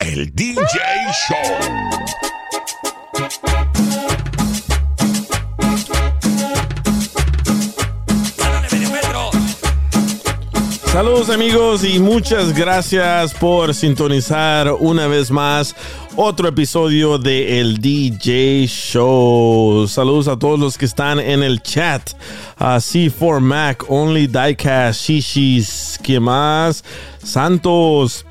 El DJ Show. Saludos amigos y muchas gracias por sintonizar una vez más otro episodio de El DJ Show. Saludos a todos los que están en el chat. A C4 Mac, Only Diecast, Shishis, ¿qué más? Santos,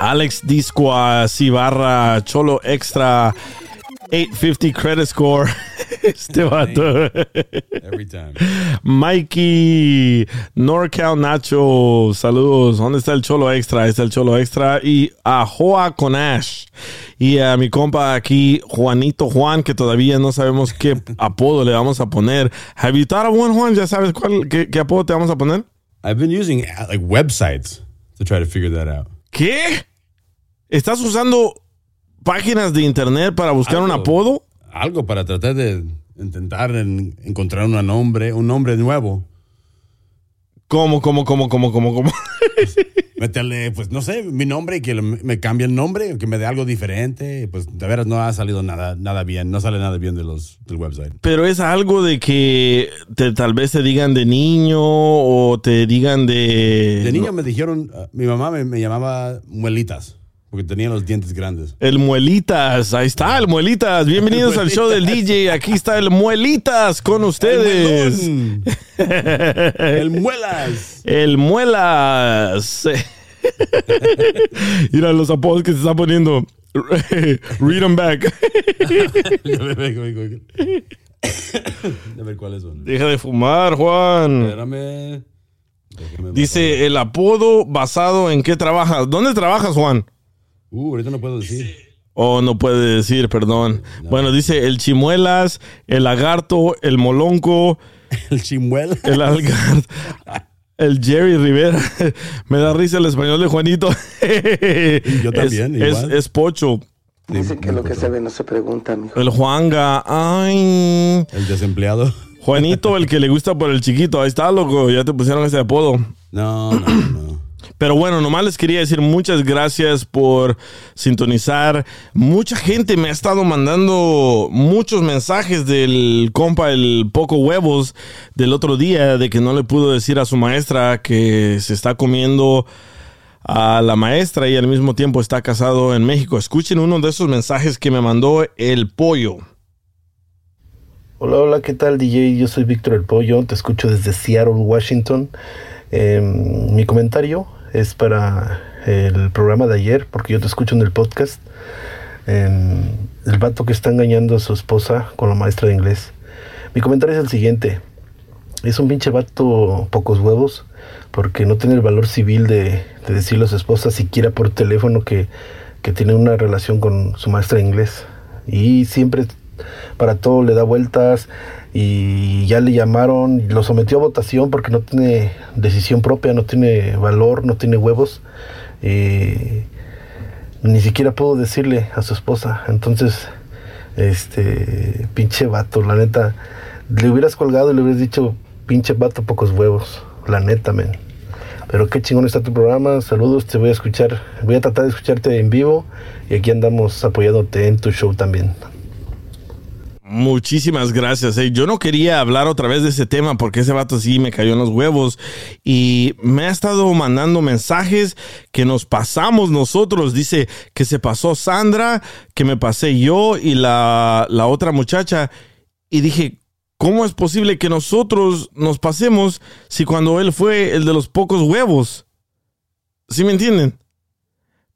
Alex Discoa, Cibarra, Cholo Extra, 850 Credit Score. Este vato. Every time. Mikey, NorCal Nacho, saludos. ¿Dónde está el Cholo Extra? Ahí está el Cholo Extra. Y a Joa Conash. Y a mi compa aquí, Juanito Juan, que todavía no sabemos qué apodo le vamos a poner. Have you thought of one, Juan? ¿Ya sabes cuál, qué, qué apodo te vamos a poner? I've been using like websites to try to figure that out. ¿Qué? ¿Estás usando páginas de internet para buscar un Algo. apodo? Algo para tratar de intentar en- encontrar un nombre, un nombre nuevo. ¿Cómo, cómo, cómo, cómo, cómo, cómo? Meterle, pues no sé, mi nombre y que me cambie el nombre, que me dé algo diferente. Pues de veras no ha salido nada, nada bien, no sale nada bien de los, del website. Pero es algo de que te- tal vez te digan de niño o te digan de... De niño me dijeron, uh, mi mamá me, me llamaba muelitas, porque tenía los dientes grandes. El Muelitas, ahí está el Muelitas. Bienvenidos al show del DJ. Aquí está el Muelitas con ustedes. El, muelas. El Muelas. Mira los apodos que se están poniendo. Read them back. A ver cuáles son. Deja de fumar, Juan. Espérame. Dice el apodo basado en qué trabajas. ¿Dónde trabajas, Juan? Uh, ahorita no puedo decir. Oh, no puede decir, perdón. Bueno, dice el chimuelas, el lagarto, el molonco, El chimuela. el algar, el Jerry Rivera. Me da risa el español de Juanito. yo también, Es, igual. es, es pocho. Dice que lo que se ve no se pregunta, mijo. El Juanga. Ay. El desempleado. Juanito, el que le gusta por el chiquito. Ahí está, loco. Ya te pusieron ese apodo. No, no, no. Pero bueno, nomás les quería decir muchas gracias por sintonizar. Mucha gente me ha estado mandando muchos mensajes del compa el poco huevos del otro día de que no le pudo decir a su maestra que se está comiendo a la maestra y al mismo tiempo está casado en México. Escuchen uno de esos mensajes que me mandó el pollo. Hola, hola, ¿qué tal DJ? Yo soy Víctor el Pollo, te escucho desde Seattle, Washington. Em, mi comentario es para el programa de ayer, porque yo te escucho en el podcast. El vato que está engañando a su esposa con la maestra de inglés. Mi comentario es el siguiente. Es un pinche vato pocos huevos, porque no tiene el valor civil de, de decirle a su esposa siquiera por teléfono que, que tiene una relación con su maestra de inglés. Y siempre para todo le da vueltas y ya le llamaron, lo sometió a votación porque no tiene decisión propia, no tiene valor, no tiene huevos. Eh, ni siquiera puedo decirle a su esposa. Entonces, este, pinche vato, la neta, le hubieras colgado y le hubieras dicho, pinche vato, pocos huevos, la neta, men. Pero qué chingón está tu programa, saludos, te voy a escuchar, voy a tratar de escucharte en vivo y aquí andamos apoyándote en tu show también. Muchísimas gracias. eh. Yo no quería hablar otra vez de ese tema porque ese vato sí me cayó en los huevos y me ha estado mandando mensajes que nos pasamos nosotros. Dice que se pasó Sandra, que me pasé yo y la, la otra muchacha. Y dije, ¿cómo es posible que nosotros nos pasemos si cuando él fue el de los pocos huevos? ¿Sí me entienden?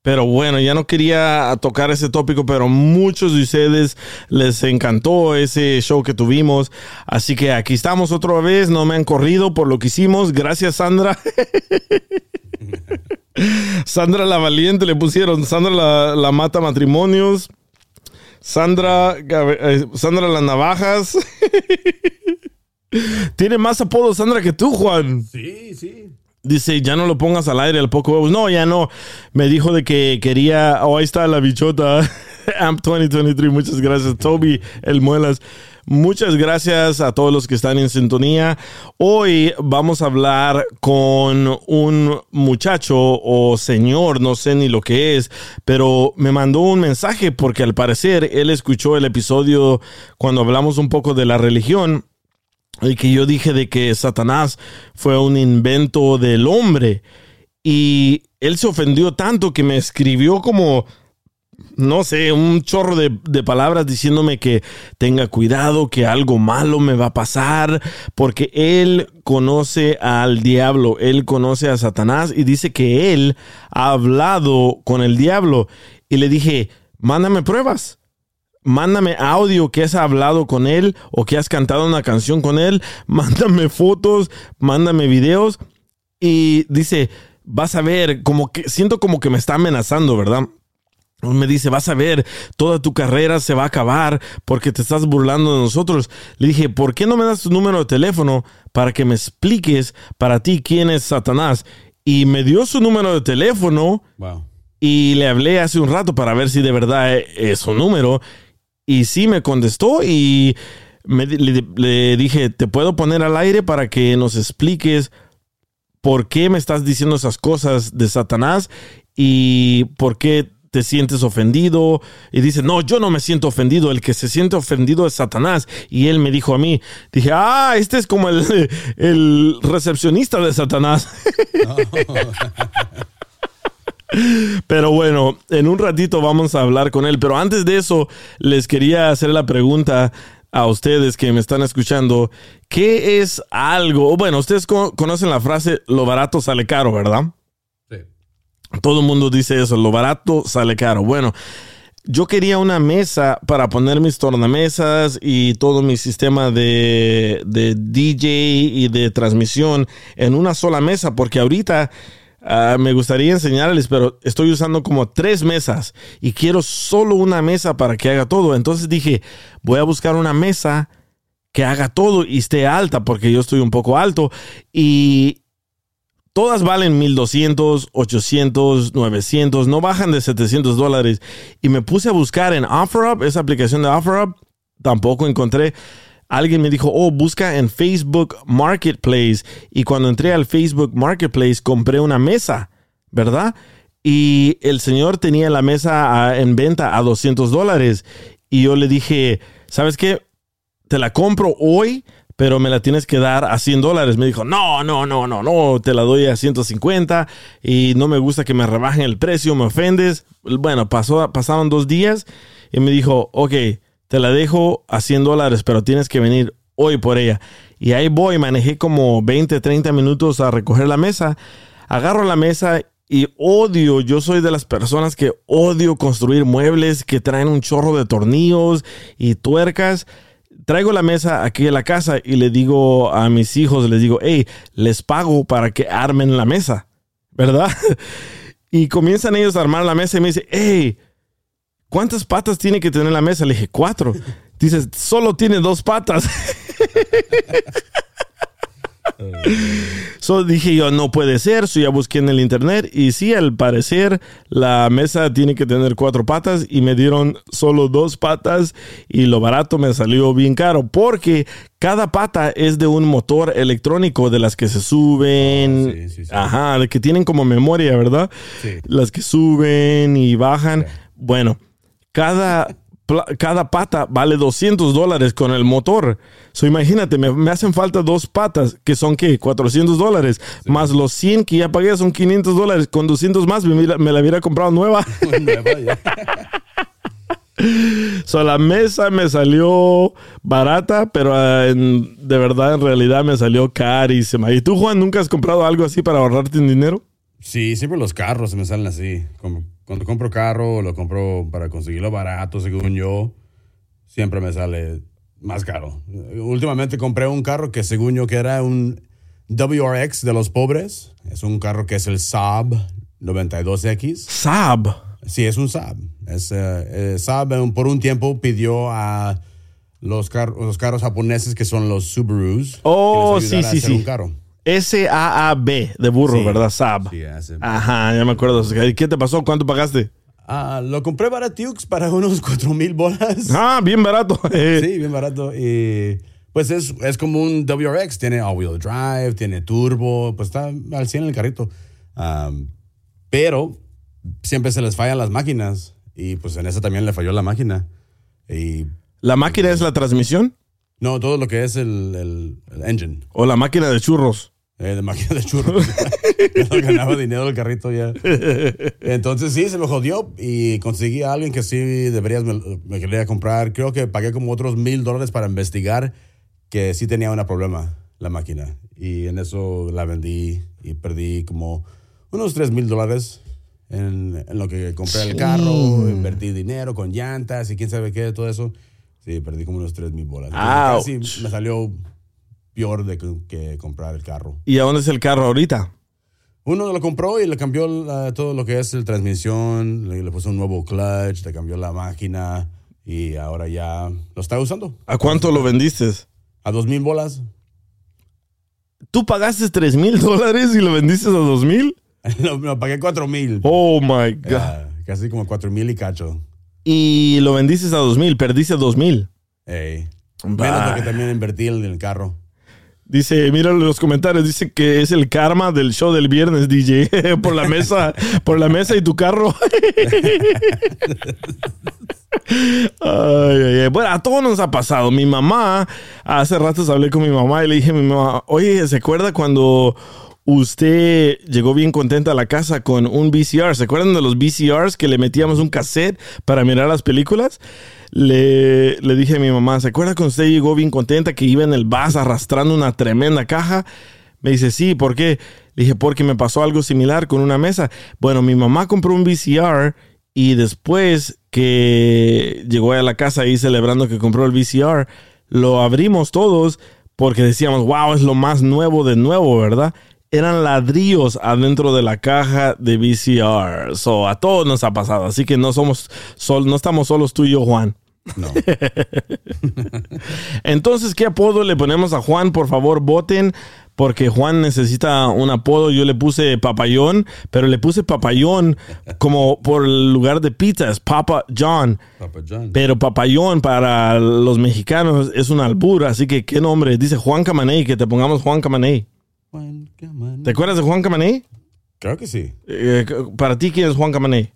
Pero bueno, ya no quería tocar ese tópico, pero muchos de ustedes les encantó ese show que tuvimos. Así que aquí estamos otra vez, no me han corrido por lo que hicimos. Gracias, Sandra. Sandra la valiente le pusieron. Sandra la, mata matrimonios. Sandra, eh, Sandra las navajas. Tiene más apodos Sandra que tú, Juan. Sí, sí. Dice, ya no lo pongas al aire, el poco huevos. No, ya no. Me dijo de que quería. Oh, ahí está la bichota. AMP 2023. Muchas gracias, Toby, el Muelas. Muchas gracias a todos los que están en sintonía. Hoy vamos a hablar con un muchacho o señor, no sé ni lo que es, pero me mandó un mensaje porque al parecer él escuchó el episodio cuando hablamos un poco de la religión y que yo dije de que Satanás fue un invento del hombre. Y él se ofendió tanto que me escribió como, no sé, un chorro de, de, palabras diciéndome que tenga cuidado, que algo malo me va a pasar, porque él conoce al diablo, él conoce a Satanás y dice que él ha hablado con el diablo. Y le dije, mándame pruebas mándame audio que has hablado con él o que has cantado una canción con él, mándame fotos, mándame videos y dice, vas a ver, como que siento como que me está amenazando, ¿verdad? Me dice, vas a ver, toda tu carrera se va a acabar porque te estás burlando de nosotros. Le dije, ¿por qué no me das tu número de teléfono para que me expliques para ti quién es Satanás? Y me dio su número de teléfono Wow. y le hablé hace un rato para ver si de verdad es su número. Y sí me contestó y me, le, dije, te puedo poner al aire para que nos expliques por qué me estás diciendo esas cosas de Satanás y por qué te sientes ofendido. Y dice, no, yo no me siento ofendido, el que se siente ofendido es Satanás. Y él me dijo a mí, dije, ah, este es como el, el recepcionista de Satanás. Pero bueno, en un ratito vamos a hablar con él. Pero antes de eso, les quería hacer la pregunta a ustedes que me están escuchando. ¿Qué es algo? Bueno, ustedes co conocen la frase, lo barato sale caro, ¿verdad? Sí. Todo el mundo dice eso, lo barato sale caro. Bueno, yo quería una mesa para poner mis tornamesas y todo mi sistema de, de DJ y de transmisión en una sola mesa, porque ahorita Uh, me gustaría enseñarles, pero estoy usando como tres mesas y quiero solo una mesa para que haga todo. Entonces dije, voy a buscar una mesa que haga todo y esté alta, porque yo estoy un poco alto. Y todas valen 1200, 800, 900, no bajan de 700 dólares. Y me puse a buscar en OfferUp, esa aplicación de OfferUp, tampoco encontré alguien me dijo, oh, busca en Facebook Marketplace. Y cuando entré al Facebook Marketplace, compré una mesa, ¿verdad? Y el señor tenía la mesa a, en venta a 200 dólares. Y yo le dije, ¿sabes qué? Te la compro hoy, pero me la tienes que dar a 100 dólares. Me dijo, no, no, no, no, no, te la doy a 150 y no me gusta que me rebajen el precio, me ofendes. Bueno, pasó, pasaron dos días y me dijo, ok, te la dejo a 100 dólares, pero tienes que venir hoy por ella. Y ahí voy, manejé como 20, 30 minutos a recoger la mesa. Agarro la mesa y odio, yo soy de las personas que odio construir muebles que traen un chorro de tornillos y tuercas. Traigo la mesa aquí en la casa y le digo a mis hijos, les digo, hey, les pago para que armen la mesa, ¿verdad? Y comienzan ellos a armar la mesa y me dicen, hey, ¿cuántas patas tiene que tener la mesa? Le dije, cuatro. Dices, solo tiene dos patas. so dije yo, no puede ser. So ya busqué en el internet y sí, al parecer la mesa tiene que tener cuatro patas y me dieron solo dos patas y lo barato me salió bien caro porque cada pata es de un motor electrónico de las que se suben. Oh, sí, sí, sí. Ajá, de que tienen como memoria, ¿verdad? Sí. Las que suben y bajan. Bueno, cada cada pata vale 200 dólares con el motor. So, imagínate, me, me hacen falta dos patas, que son, ¿qué? 400 dólares. Más los 100 que ya pagué son 500 dólares. Con 200 más me, la hubiera comprado nueva. Nueva, ya. So, la mesa me salió barata, pero ah, en- de verdad, en realidad me salió carísima. ¿Y tú, Juan, nunca has comprado algo así para ahorrarte en dinero? Sí, siempre los carros me salen así. Como- Cuando compro carro, lo compro para conseguirlo barato, según yo. Siempre me sale más caro. Últimamente compré un carro que según yo que era un WRX de los pobres. Es un carro que es el Saab 92X. Saab. Sí, es un Saab. Es, eh, eh, Saab eh, por un tiempo pidió a los, car- los carros japoneses que son los Subarus. Oh, que les ayudara sí, a sí, hacer sí. un carro. S-A-A-B, de burro, Sí. ¿verdad? Saab. Sí, hace- Ajá, ya me acuerdo. ¿Y ¿Qué te pasó? ¿Cuánto pagaste? Ah, lo compré baratiux para unos 4 mil bolas. Ah, bien barato. Sí, bien barato. Y pues es, es como un WRX. Tiene all-wheel drive, tiene turbo. Pues está al 100 el carrito. Am, pero siempre se les fallan las máquinas. Y pues en esa también le falló la máquina. Y ¿La máquina es la transmisión no, todo lo que es el, el- el engine. o la máquina de churros? Eh, de máquina de churros. ya no ganaba dinero el carrito ya. Entonces sí, se me jodió y conseguí a alguien que sí deberías me, me quería comprar. Creo que pagué como otros mil dólares para investigar que sí tenía un problema la máquina. Y en eso la vendí y perdí como unos tres mil dólares en, en lo que compré el carro, invertí dinero con llantas y quién sabe qué, todo eso. Sí, perdí como unos tres mil bolas. Ouch. Casi me salió peor de que, que comprar el carro. ¿Y a dónde es el carro ahorita? Uno lo compró y le cambió la- todo lo que es el transmisión, le, le puso un nuevo clutch, le cambió la máquina y ahora ya lo está usando. ¿A cuánto lo vendiste? A dos mil bolas. ¿Tú pagaste 3 mil dólares y lo vendiste a 2 mil? lo, lo pagué cuatro mil. Oh my God. Casi como cuatro mil y cacho. Y lo vendiste a 2 mil, perdiste 2 mil. Ey. Menos porque también invertí en el carro. Dice, mira los comentarios, dice que es el karma del show del viernes, DJ, por la mesa, por la mesa y tu carro. Ay, ay, ay. Bueno, a todos nos ha pasado. Mi mamá, hace ratos hablé con mi mamá y le dije a mi mamá, oye, ¿se acuerda cuando usted llegó bien contenta a la casa con un VCR? ¿Se acuerdan de los VCRs que le metíamos un cassette para mirar las películas? Le, le dije a mi mamá, ¿se acuerda cuando usted llegó bien contenta que iba en el bus arrastrando una tremenda caja? Me dice, sí, ¿por qué? Le dije, porque me pasó algo similar con una mesa. Bueno, mi mamá compró un VCR y después que llegó a la casa ahí celebrando que compró el VCR, lo abrimos todos porque decíamos, wow, es lo más nuevo de nuevo, ¿verdad? Eran ladrillos adentro de la caja de VCR. So, a todos nos ha pasado. Así que no somos sol, no estamos solos tú y yo, Juan. No. Entonces, ¿qué apodo le ponemos a Juan? Por favor, voten. Porque Juan necesita un apodo. Yo le puse papayón, pero le puse papayón como por el lugar de pizza. Es Papa John. Papa John. Pero papayón para los mexicanos es un albur. Así que, ¿qué nombre? Dice Juan Camaney, que te pongamos Juan Camaney. Juan. ¿Te acuerdas de Juan Camaney? Creo que sí. Eh, para ti, ¿quién es Juan Camaney?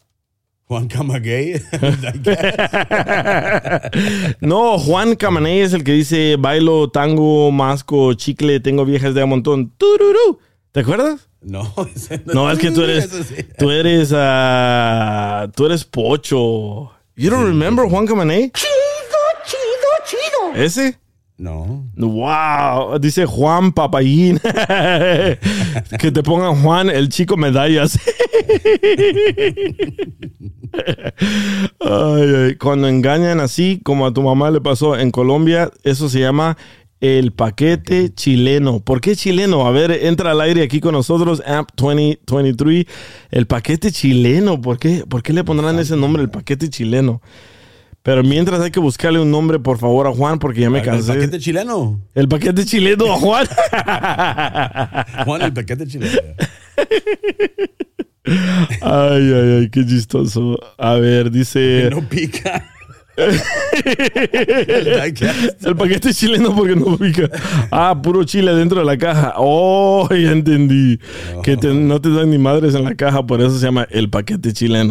Juan Camagay. No, Juan Camaney es el que dice bailo, tango, masco, chicle, tengo viejas de a montón. Tururú. ¿Te acuerdas? no, ese No, es que tú eres, sí. tú eres, ah, tú eres pocho. You don't remember Juan Camaney? Chido, chido, chido. ¿Ese? No. Wow, dice Juan Papayín. que te pongan Juan el chico medallas. Ay, ay, Cuando engañan así, como a tu mamá le pasó en Colombia, eso se llama el paquete chileno. ¿Por qué chileno? A ver, entra al aire aquí con nosotros, AMP 2023. El paquete chileno. ¿Por qué, ¿Por qué le pondrán ese nombre, el paquete chileno? Pero mientras hay que buscarle un nombre, por favor, a Juan, porque ya me El cansé. paquete chileno. El paquete chileno a Juan. Juan, el paquete chileno. Ay, ay, ay, qué chistoso. A ver, dice. No pica. el. El paquete chileno porque no pica. Ah, puro chile dentro de la caja. Oh, ya entendí. Que te- no te dan ni madres en la caja, por eso se llama el paquete chileno.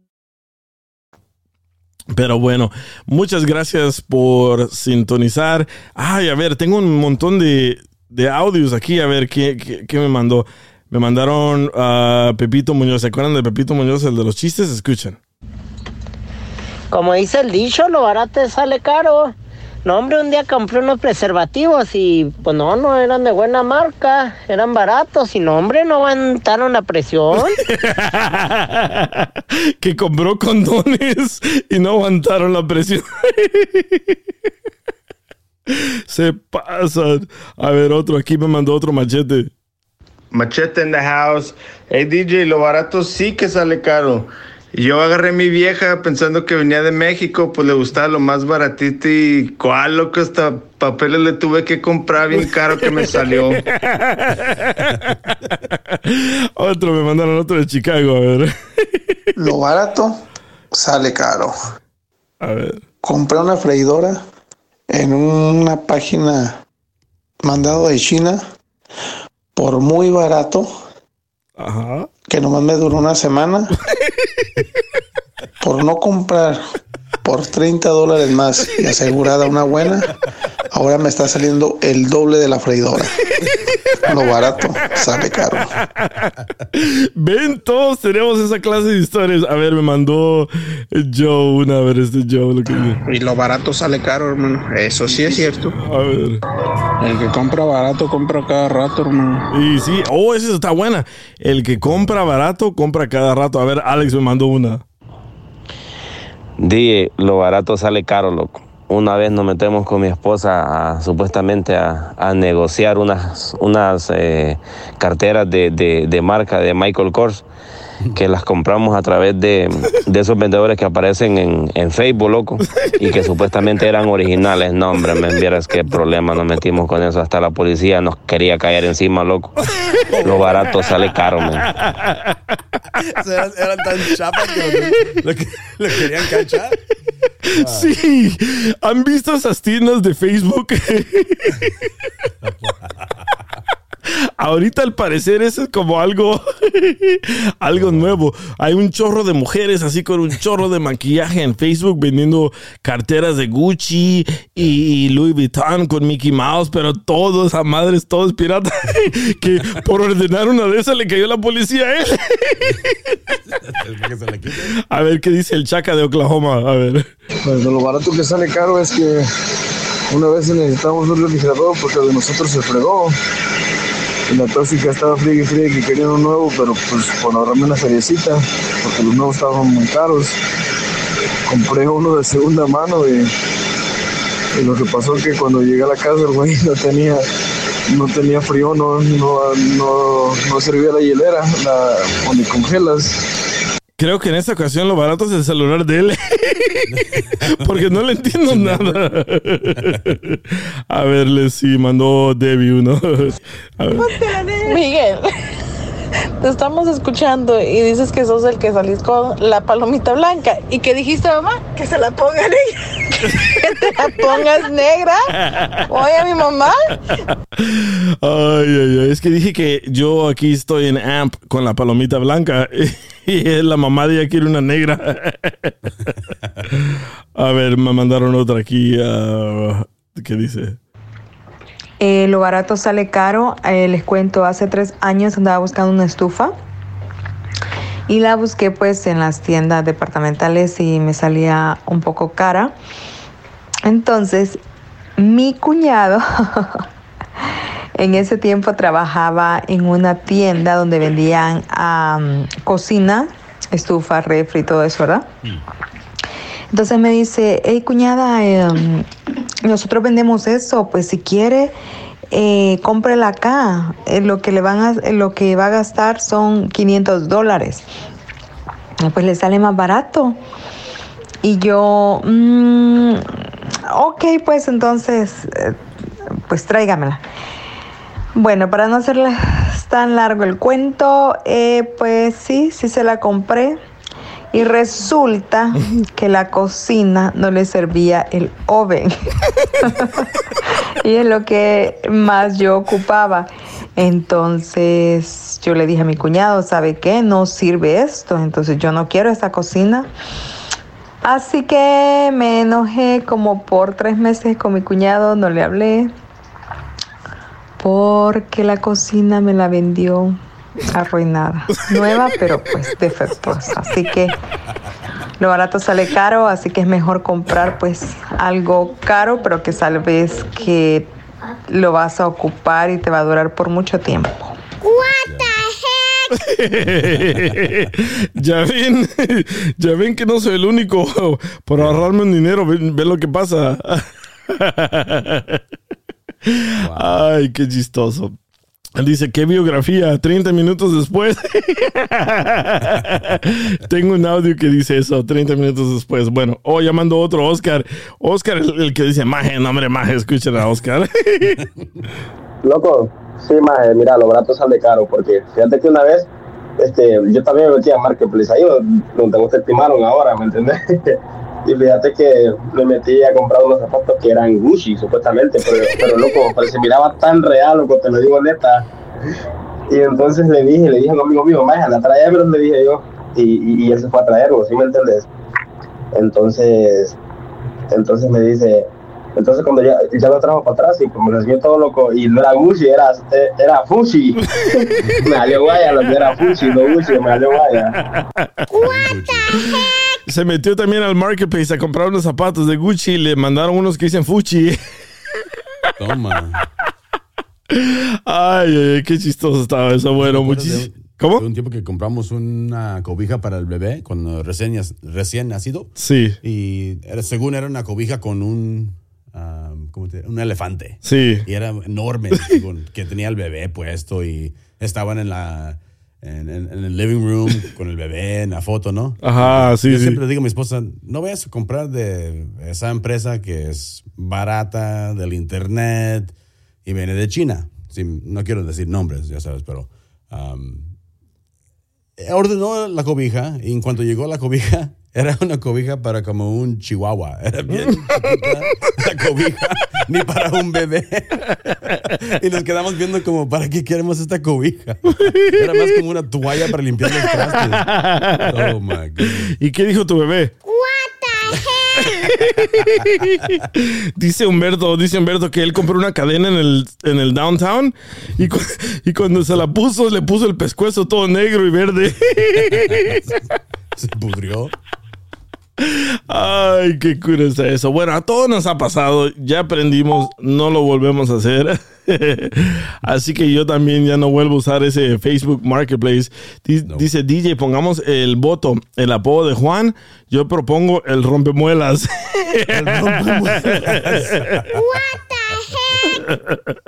Pero bueno, muchas gracias por sintonizar. Ay, a ver, tengo un montón de, de audios aquí. A ver, ¿qué, qué, qué me mandó? Me mandaron a Pepito Muñoz. ¿Se acuerdan de Pepito Muñoz, el de los chistes? Escuchen. Como dice el dicho, lo barato sale caro. No, hombre, un día compré unos preservativos y pues no, no eran de buena marca, eran baratos y no, hombre, no aguantaron la presión. que compró condones y no aguantaron la presión. Se pasan. A ver, otro, aquí me mandó otro machete. Machete in the house. Hey DJ, lo barato sí que sale caro. Y yo agarré a mi vieja pensando que venía de México, pues le gustaba lo más baratito y cuál loco hasta papeles le tuve que comprar bien caro que me salió. otro, me mandaron otro de Chicago, a ver. lo barato sale caro. A ver. Compré una freidora en una página mandado de China por muy barato. Ajá. Que nomás me duró una semana. por no comprar por 30 dólares más y asegurada una buena, ahora me está saliendo el doble de la freidora. Lo barato sale caro. Ven, todos tenemos esa clase de historias. A ver, me mandó Joe una vez este Joe. Lo que... Y lo barato sale caro, hermano. Eso sí es cierto. A ver. El que compra barato compra cada rato, hermano. Y sí, oh, esa está buena. El que compra barato compra cada rato. A ver, Alex me mandó una. Di, lo barato sale caro, loco. Una vez nos metemos con mi esposa a, supuestamente a, negociar unas, unas eh, carteras de, de, marca de Michael Kors que las compramos a través de, de esos vendedores que aparecen en, en, Facebook, loco, y que supuestamente eran originales. No, hombre, me envieras qué problema nos metimos con eso. Hasta la policía nos quería caer encima, loco. Lo barato sale caro, man. eran, eran, tan chapas que lo, lo, lo querían cachar. Ah. Sí, ¿han visto esas tiendas de Facebook? Ahorita al parecer eso es como algo, algo nuevo. Hay un chorro de mujeres así con un chorro de maquillaje en Facebook vendiendo carteras de Gucci y Louis Vuitton con Mickey Mouse, pero todos a madres, todos piratas. que por ordenar una de esas le cayó la policía a él. a ver qué dice el chaca de Oklahoma. A ver. Pues lo barato que sale caro es que una vez necesitamos un refrigerador porque de nosotros se fregó. Y la tóxica estaba fría y fría que querían un nuevo, pero pues por ahorrarme una feriecita, porque los nuevos estaban muy caros. Compré uno de segunda mano y, y lo que pasó es que cuando llegué a la casa el güey no tenía no tenía frío, no, no, no, no servía la hielera, la, donde congelas. Creo que en esta ocasión lo barato es el celular de él. Porque no le entiendo nada. A ver, si mandó Debbie uno. A ver. Miguel, te estamos escuchando y dices que sos el que salís con la palomita blanca. ¿Y que dijiste, mamá? Que se la ponga negra. que te la pongas negra. Oye, mi mamá. Ay, ay, ay. Es que dije que yo aquí estoy en AMP con la palomita blanca. Y la mamá de ella quiere una negra. A ver, me mandaron otra aquí. Uh, ¿Qué dice? Eh, lo barato sale caro. Eh, les cuento, hace tres años andaba buscando una estufa y la busqué pues en las tiendas departamentales y me salía un poco cara. Entonces, mi cuñado en ese tiempo trabajaba en una tienda donde vendían cocina, estufa, refri y todo eso, ¿verdad? Entonces me dice, hey cuñada, em, nosotros vendemos eso, pues si quiere, eh, cómprela acá. Eh, lo, que le van a, lo que va a gastar son 500 dólares. Pues le sale más barato. Y yo, mm, ok, pues entonces, eh, pues tráigamela. Bueno, para no hacerle tan largo el cuento, eh, pues sí, sí se la compré. Y resulta que la cocina no le servía el oven. y es lo que más yo ocupaba. Entonces yo le dije a mi cuñado, ¿sabe qué? No sirve esto. Entonces yo no quiero esta cocina. Así que me enojé como por tres meses con mi cuñado, no le hablé. Porque la cocina me la vendió arruinada. Nueva, pero pues defectuosa. Así que lo barato sale caro, así que es mejor comprar pues algo caro, pero que sabes que lo vas a ocupar y te va a durar por mucho tiempo. ya ven, ya ven que no soy el único por ahorrarme un dinero. Ven, lo que pasa. Ay, qué chistoso. Dice, ¿qué biografía? 30 minutos después. Tengo un audio que dice eso, 30 minutos después. Bueno, oh, llamando otro Oscar. Oscar es el, que dice, maje, nombre maje, escuchen a Oscar. Loco, sí, maje, mira, lo barato sale caro, porque fíjate que una vez, este, yo también me metí a Marketplace, ahí donde ustedes timaron ahora, ¿me entendés? Y fíjate que me metí a comprar unos zapatos que eran Gucci, supuestamente, pero, pero loco, pero se miraba tan real, loco, te lo digo neta. Y entonces le dije, le dije a un amigo mío, la traerme, le dije yo, y, y, él se fue a traerlo, ¿sí me entiendes? Entonces, entonces me dice, entonces cuando ya, ya lo trajo para atrás y como me enseñó todo loco, y no era Gucci, era, era Fushi. me salió guaya, lo que era Fushi, no Gucci, me salió guaya. Se metió también al marketplace a comprar unos zapatos de Gucci y le mandaron unos que dicen Fuchi. Toma. Ay, ay, qué chistoso estaba eso. Bueno, muchísimo. ¿Cómo? un tiempo que compramos una cobija para el bebé cuando recién, recién nacido. Sí. Y era, según era una cobija con un, ah, ¿cómo te, un elefante. Sí. Y era enorme, que tenía el bebé puesto y estaban en la en, el living room con el bebé en la foto, ¿no? Ajá, sí, Yo sí. siempre digo a mi esposa, no vayas a comprar de esa empresa que es barata, del internet y viene de China. Sí, no quiero decir nombres, ya sabes, pero um, ordenó la cobija y en cuanto llegó la cobija, era una cobija para como un chihuahua. Era bien la cobija, ni para un bebé. Y nos quedamos viendo como, ¿para qué queremos esta cobija? Era más como una toalla para limpiar los trastes. Oh, my God. ¿Y qué dijo tu bebé? dice Humberto, dice Humberto que él compró una cadena en el, en el downtown y, cuando se la puso, le puso el pescuezo todo negro y verde. se pudrió. Ay, qué cura es eso. Bueno, a todos nos ha pasado, ya aprendimos, no lo volvemos a hacer. Así que yo también ya no vuelvo a usar ese Facebook Marketplace. Dice DJ, pongamos el voto, el apodo de Juan. Yo propongo el rompemuelas. el rompemuelas. What the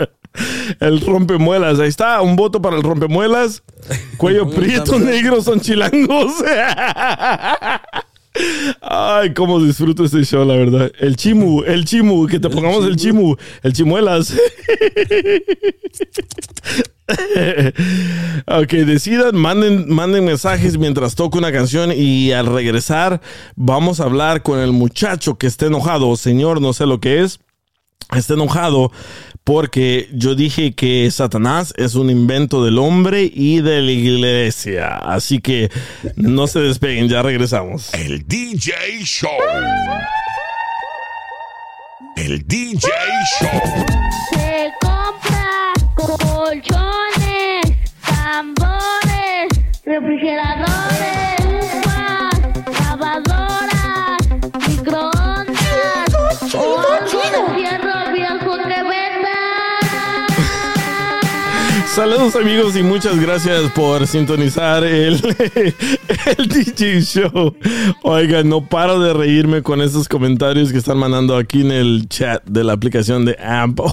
heck? El rompemuelas, ahí está, un voto para el rompemuelas. Cuello prieto negro son chilangos. Ay, cómo disfruto este show, la verdad. El chimu, el chimu, que te pongamos el chimu, el chimuelas. ok, decidan, manden, manden mensajes mientras toco una canción y al regresar vamos a hablar con el muchacho que esté enojado. Señor, no sé lo que es. Está enojado porque yo dije que Satanás es un invento del hombre y de la iglesia. Así que no se despeguen, ya regresamos. El DJ Show. El DJ Show. Se compra colchones, tambores, refrigeradores Saludos amigos y muchas gracias por sintonizar el, el DJ Show. Oigan, no paro de reírme con estos comentarios que están mandando aquí en el chat de la aplicación de AMP.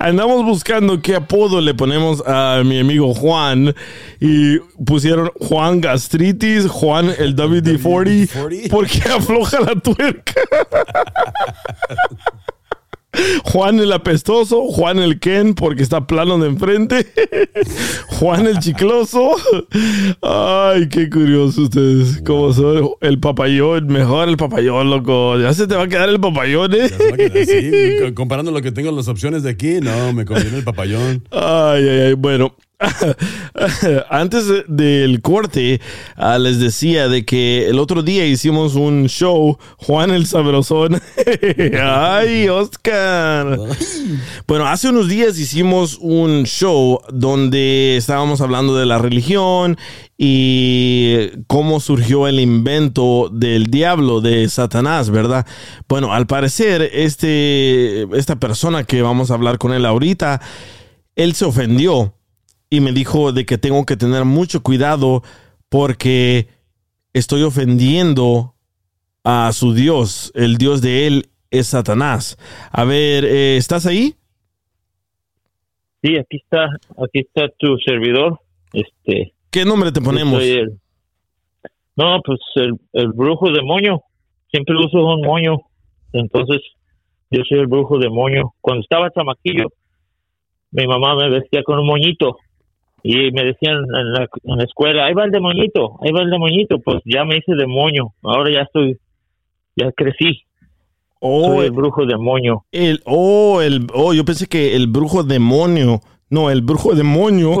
Andamos buscando qué apodo le ponemos a mi amigo Juan y pusieron Juan Gastritis, Juan el WD-40 porque afloja la tuerca. Juan el apestoso, Juan el Ken porque está plano de enfrente, Juan el chicloso. Ay, qué curioso ustedes. ¿Cómo son? El papayón, mejor el papayón, loco. Ya se te va a quedar el papayón, ¿eh? Sí, comparando lo que tengo las opciones de aquí, no, me conviene el papayón. Ay, ay, ay. Bueno, antes de- del corte, ah, les decía de que el otro día hicimos un show, Juan el Sabrosón. ¡Ay, Oscar! Bueno, hace unos días hicimos un show donde estábamos hablando de la religión y cómo surgió el invento del diablo, de Satanás, ¿verdad? Bueno, al parecer, este, esta persona que vamos a hablar con él ahorita, él se ofendió y me dijo de que tengo que tener mucho cuidado porque estoy ofendiendo a su Dios. El Dios de él es Satanás. A ver, eh, ¿estás ahí? Sí, aquí está, aquí está tu servidor. Este. ¿Qué nombre te ponemos? el- no, pues el, el brujo de moño. Siempre uso un moño. Entonces, yo soy el brujo de moño. Cuando estaba chamaquillo, mi mamá me vestía con un moñito. Y me decían en la, en la escuela, ahí va el de moñito, ahí va el de moñito. Pues ya me hice de moño. Ahora ya estoy, ya crecí. Oh, soy el brujo de moño. El, oh, el, oh, yo pensé que el brujo demonio. No, el brujo demonio.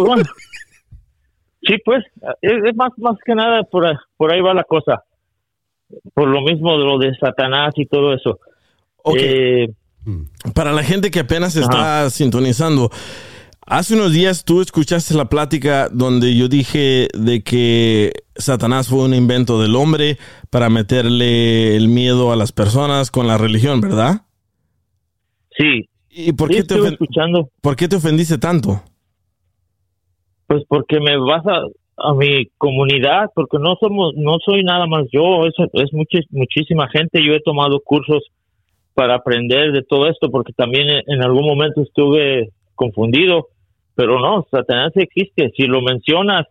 Sí, pues, es, es más, más que nada por, ahí- por ahí va la cosa. Por lo mismo de lo de Satanás y todo eso. Eh, Para la gente que apenas está sintonizando, hace unos días tú escuchaste la plática donde yo dije de que Satanás fue un invento del hombre para meterle el miedo a las personas con la religión, ¿verdad? Sí. ¿Y por Sí, qué, te, escuchando. por qué te ofendiste tanto? Pues porque me vas a, a mi comunidad, porque no somos, no soy nada más yo, es, es muchísima gente. Yo he tomado cursos para aprender de todo esto, porque también en algún momento estuve confundido, pero no, Satanás existe. Si lo mencionas,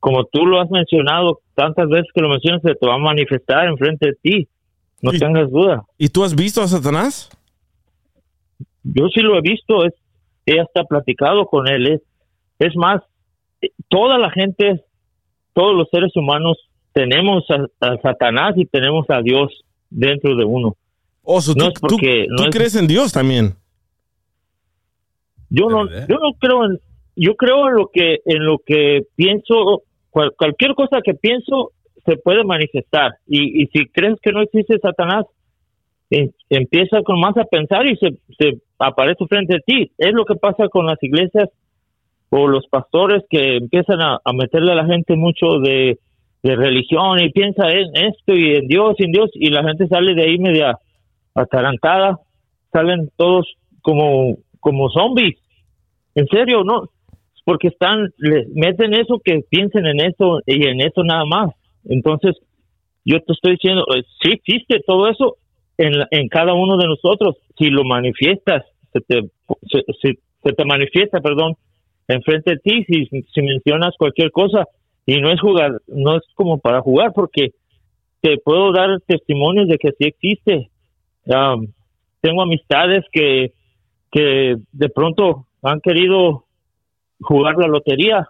como tú lo has mencionado tantas veces que lo mencionas, se te va a manifestar enfrente de ti. No tengas duda. ¿Y tú has visto a Satanás? Yo sí lo he visto, es, he hasta platicado con él. Es, es más, toda la gente, todos los seres humanos, tenemos a, a Satanás y tenemos a Dios dentro de uno. Oh, so no tú, es porque tú no es- crees en Dios también. Yo no, yo no creo en, yo creo en lo que, en lo que pienso, cual- cualquier cosa que pienso se puede manifestar. Y, y si crees que no existe Satanás, em- empieza con más a pensar y se, se aparece frente a ti. Es lo que pasa con las iglesias o los pastores que empiezan a, a meterle a la gente mucho de, de religión y piensa en esto y en Dios y en Dios y la gente sale de ahí media atarantada, salen todos como, como zombies. En serio, no, porque están, les meten eso que piensen en eso y en eso nada más. Entonces, yo te estoy diciendo, eh, sí existe todo eso en, la- en cada uno de nosotros. Si lo manifiestas, se te, se, te manifiesta, perdón, enfrente de ti, si, si mencionas cualquier cosa. Y no es jugar, no es como para jugar, porque te puedo dar testimonios de que sí existe. Um, tengo amistades que, que de pronto han querido jugar la lotería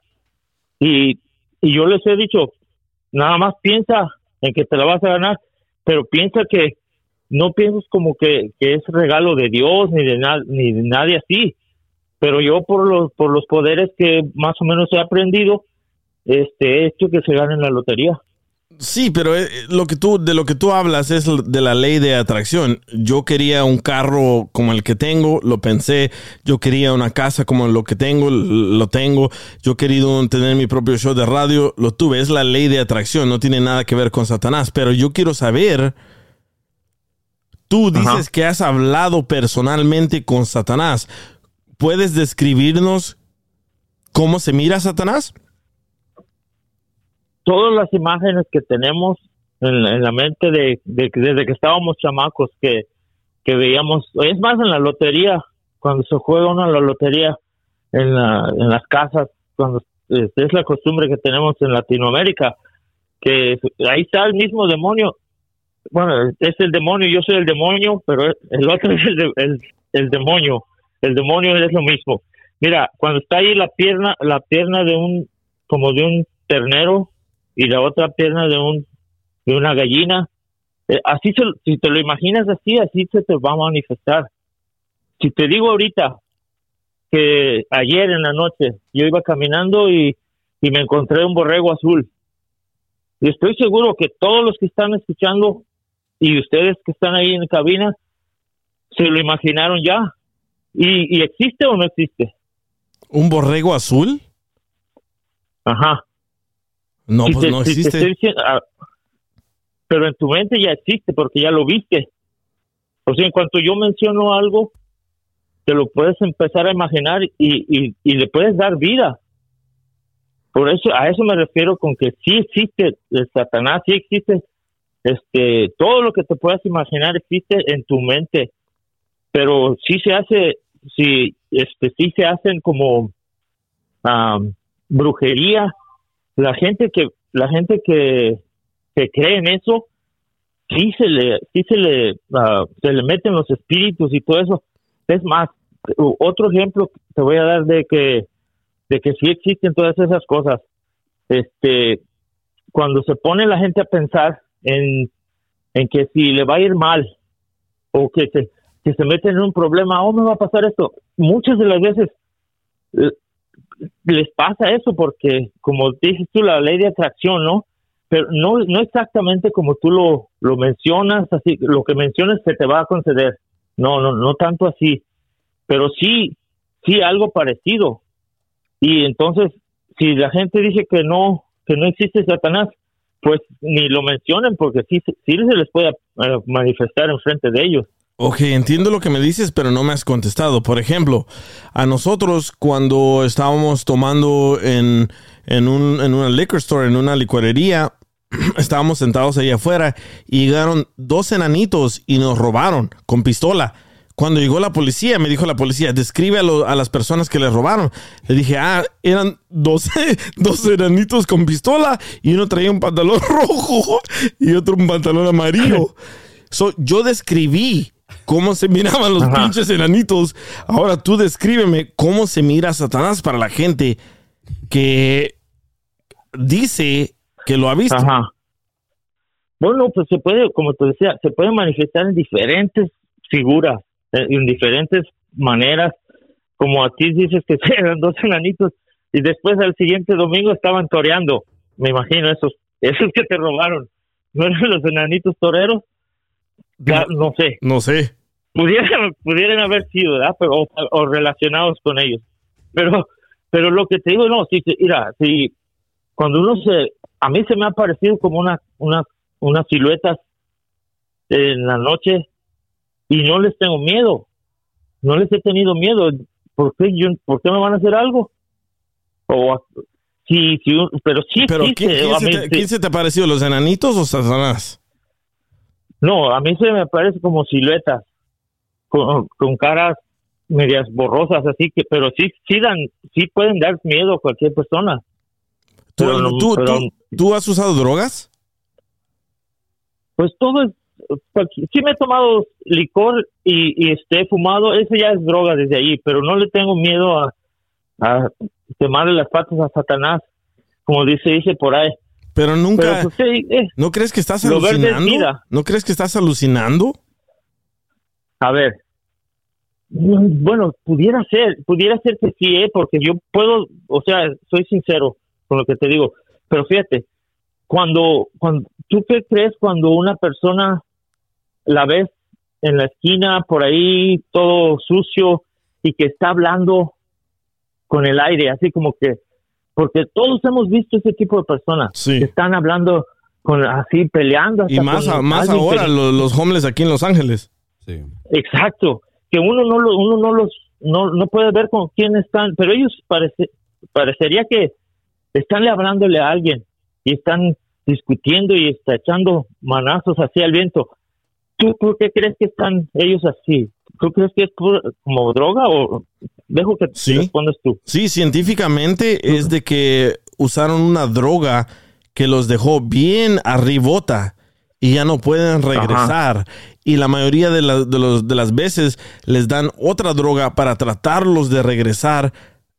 y, y yo les he dicho, nada más piensa en que te la vas a ganar, pero piensa que no piensas como que, que es regalo de Dios ni de, na- ni de nadie así, pero yo por los, por los poderes que más o menos he aprendido, este, he hecho que se gane la lotería. Sí, pero eh, lo que tú, de lo que tú hablas es de la ley de atracción. Yo quería un carro como el que tengo, lo pensé. Yo quería una casa como lo que tengo, lo tengo. Yo he querido tener mi propio show de radio, lo tuve. Es la ley de atracción, no tiene nada que ver con Satanás. Pero yo quiero saber, tú dices que has hablado personalmente con Satanás. ¿puedes describirnos cómo se mira Satanás? Todas las imágenes que tenemos en, en la mente de, desde que estábamos chamacos que, que veíamos, es más en la lotería, cuando se juega uno a la lotería en, la- en las casas, cuando es la costumbre que tenemos en Latinoamérica, que ahí está el mismo demonio. Bueno, es el demonio, yo soy el demonio, pero el otro es el, el, el demonio. El demonio es lo mismo. Mira, cuando está ahí la pierna, la pierna de un, como de un ternero y la otra pierna de un, de una gallina, eh, así se, si te lo imaginas así, así se te va a manifestar. Si te digo ahorita que ayer en la noche yo iba caminando y, y me encontré un borrego azul, y estoy seguro que todos los que están escuchando y ustedes que están ahí en cabina se lo imaginaron ya. ¿Y, y existe o no existe? ¿Un borrego azul? Ajá. No, pues te- no te existe. diciendo- ah, pero en tu mente ya existe porque ya lo viste. O sea, en cuanto yo menciono algo, te lo puedes empezar a imaginar y, y, y le puedes dar vida. Por eso, a eso me refiero con que sí existe el Satanás, sí existe este, todo lo que te puedas imaginar existe en tu mente, pero sí se hace, sí, este, sí se hacen como am, brujería. La gente que, la gente que, que cree en eso, sí se le, sí se le, ah, se le meten los espíritus y todo eso. Es más, otro ejemplo te voy a dar de que, de que sí existen todas esas cosas. Este, cuando se pone la gente a pensar en, en que si le va a ir mal o que se, que se meten en un problema, oh, me va a pasar esto. Muchas de las veces eh, les pasa eso porque, como dices tú, la ley de atracción, ¿no? Pero no, no exactamente como tú lo, lo mencionas, así, lo que mencionas se te va a conceder. No, no, no tanto así. Pero sí, sí algo parecido. Y entonces, si la gente dice que no, que no existe Satanás, pues ni lo mencionen porque sí, sí se les puede eh, manifestar enfrente de ellos. Ok, entiendo lo que me dices, pero no me has contestado. Por ejemplo, a nosotros cuando estábamos tomando en, en, un, en una liquor store, en una licorería, estábamos sentados ahí afuera y llegaron dos enanitos y nos robaron con pistola. Cuando llegó la policía, me dijo la policía, describe a, lo- a las personas que les robaron. Le dije, ah, eran dos, dos enanitos con pistola y uno traía un pantalón rojo y otro un pantalón amarillo. So, yo describí cómo se miraban los Ajá. pinches enanitos. Ahora tú descríbeme cómo se mira Satanás para la gente que dice que lo ha visto. Ajá. Bueno, pues se puede, como te decía, se puede manifestar en diferentes figuras, eh, en diferentes maneras. Como aquí dices que eran dos enanitos y después al siguiente domingo estaban toreando. Me imagino esos, esos que te robaron. ¿No eran los enanitos toreros? Ya, no sé. No sé. Pudieran, pudieran haber sido, ¿verdad? Pero, o, o relacionados con ellos. Pero, pero lo que te digo, no, sí, mira, si cuando uno se, a mí se me ha parecido como una, una, unas siluetas en la noche y no les tengo miedo, no les he tenido miedo. ¿Por qué, yo, ¿por qué me van a hacer algo? O sí, sí, pero sí Pero existe, ¿quién, quién a se mí te, sí. quién se te ha parecido, los enanitos o Satanás? No, a mí se me parece como siluetas con, con caras medias borrosas, así que, pero sí, sí dan, sí pueden dar miedo a cualquier persona. ¿Tú, Pero tú- pero- tú- tú has usado drogas? Pues todo es, cualqui- sí me he tomado licor y, y este he fumado, eso ya es droga desde ahí, pero no le tengo miedo a, a quemarle las patas a Satanás, como dice, dice por ahí. Pero nunca. Pero, pues, sí, eh, ¿No crees que estás Lo alucinando? ¿No crees que estás alucinando? A ver. Bueno, pudiera ser, pudiera ser que sí, ¿eh? porque yo puedo, o sea, soy sincero con lo que te digo, pero fíjate, cuando, cuando ¿tú qué crees cuando una persona la ves en la esquina, por ahí, todo sucio, y que está hablando con el aire, así como que, porque todos hemos visto ese tipo de personas Sí. que están hablando con así peleando Y más, con a- más ahora, lo- los, homeless aquí en Los Ángeles. Exacto, que uno no lo, uno no los no, no puedes ver con quién están, pero ellos parece, parecería que están hablándole a alguien y están discutiendo y está echando manazos así al viento. ¿Tú por qué crees que están ellos así? ¿Tú crees que es como droga o dejo que Sí. respondas tú? Sí, científicamente es de que usaron una droga que los dejó bien arribota y ya no pueden regresar. Y la mayoría de, la- de los- de las veces les dan otra droga para tratarlos de regresar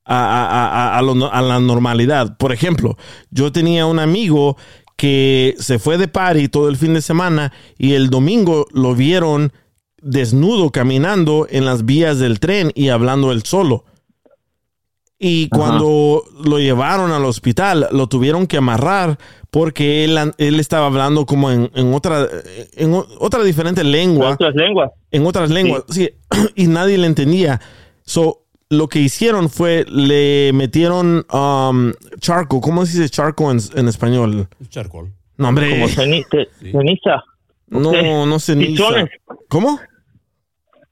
a, a- a- lo a la normalidad. Por ejemplo, yo tenía un amigo que se fue de party todo el fin de semana y el domingo lo vieron desnudo caminando en las vías del tren y hablando él solo. Y cuando lo llevaron al hospital, lo tuvieron que amarrar porque él, él estaba hablando como en, en otra, en otra diferente lengua. otras lenguas. En otras lenguas, sí. Y nadie le entendía. So, lo que hicieron fue, le metieron um, charco. ¿Cómo se dice charco en, en español? Charcoal. No, hombre. Como ceni- ce- ceniza. No, Ok. no ceniza. ¿Cómo?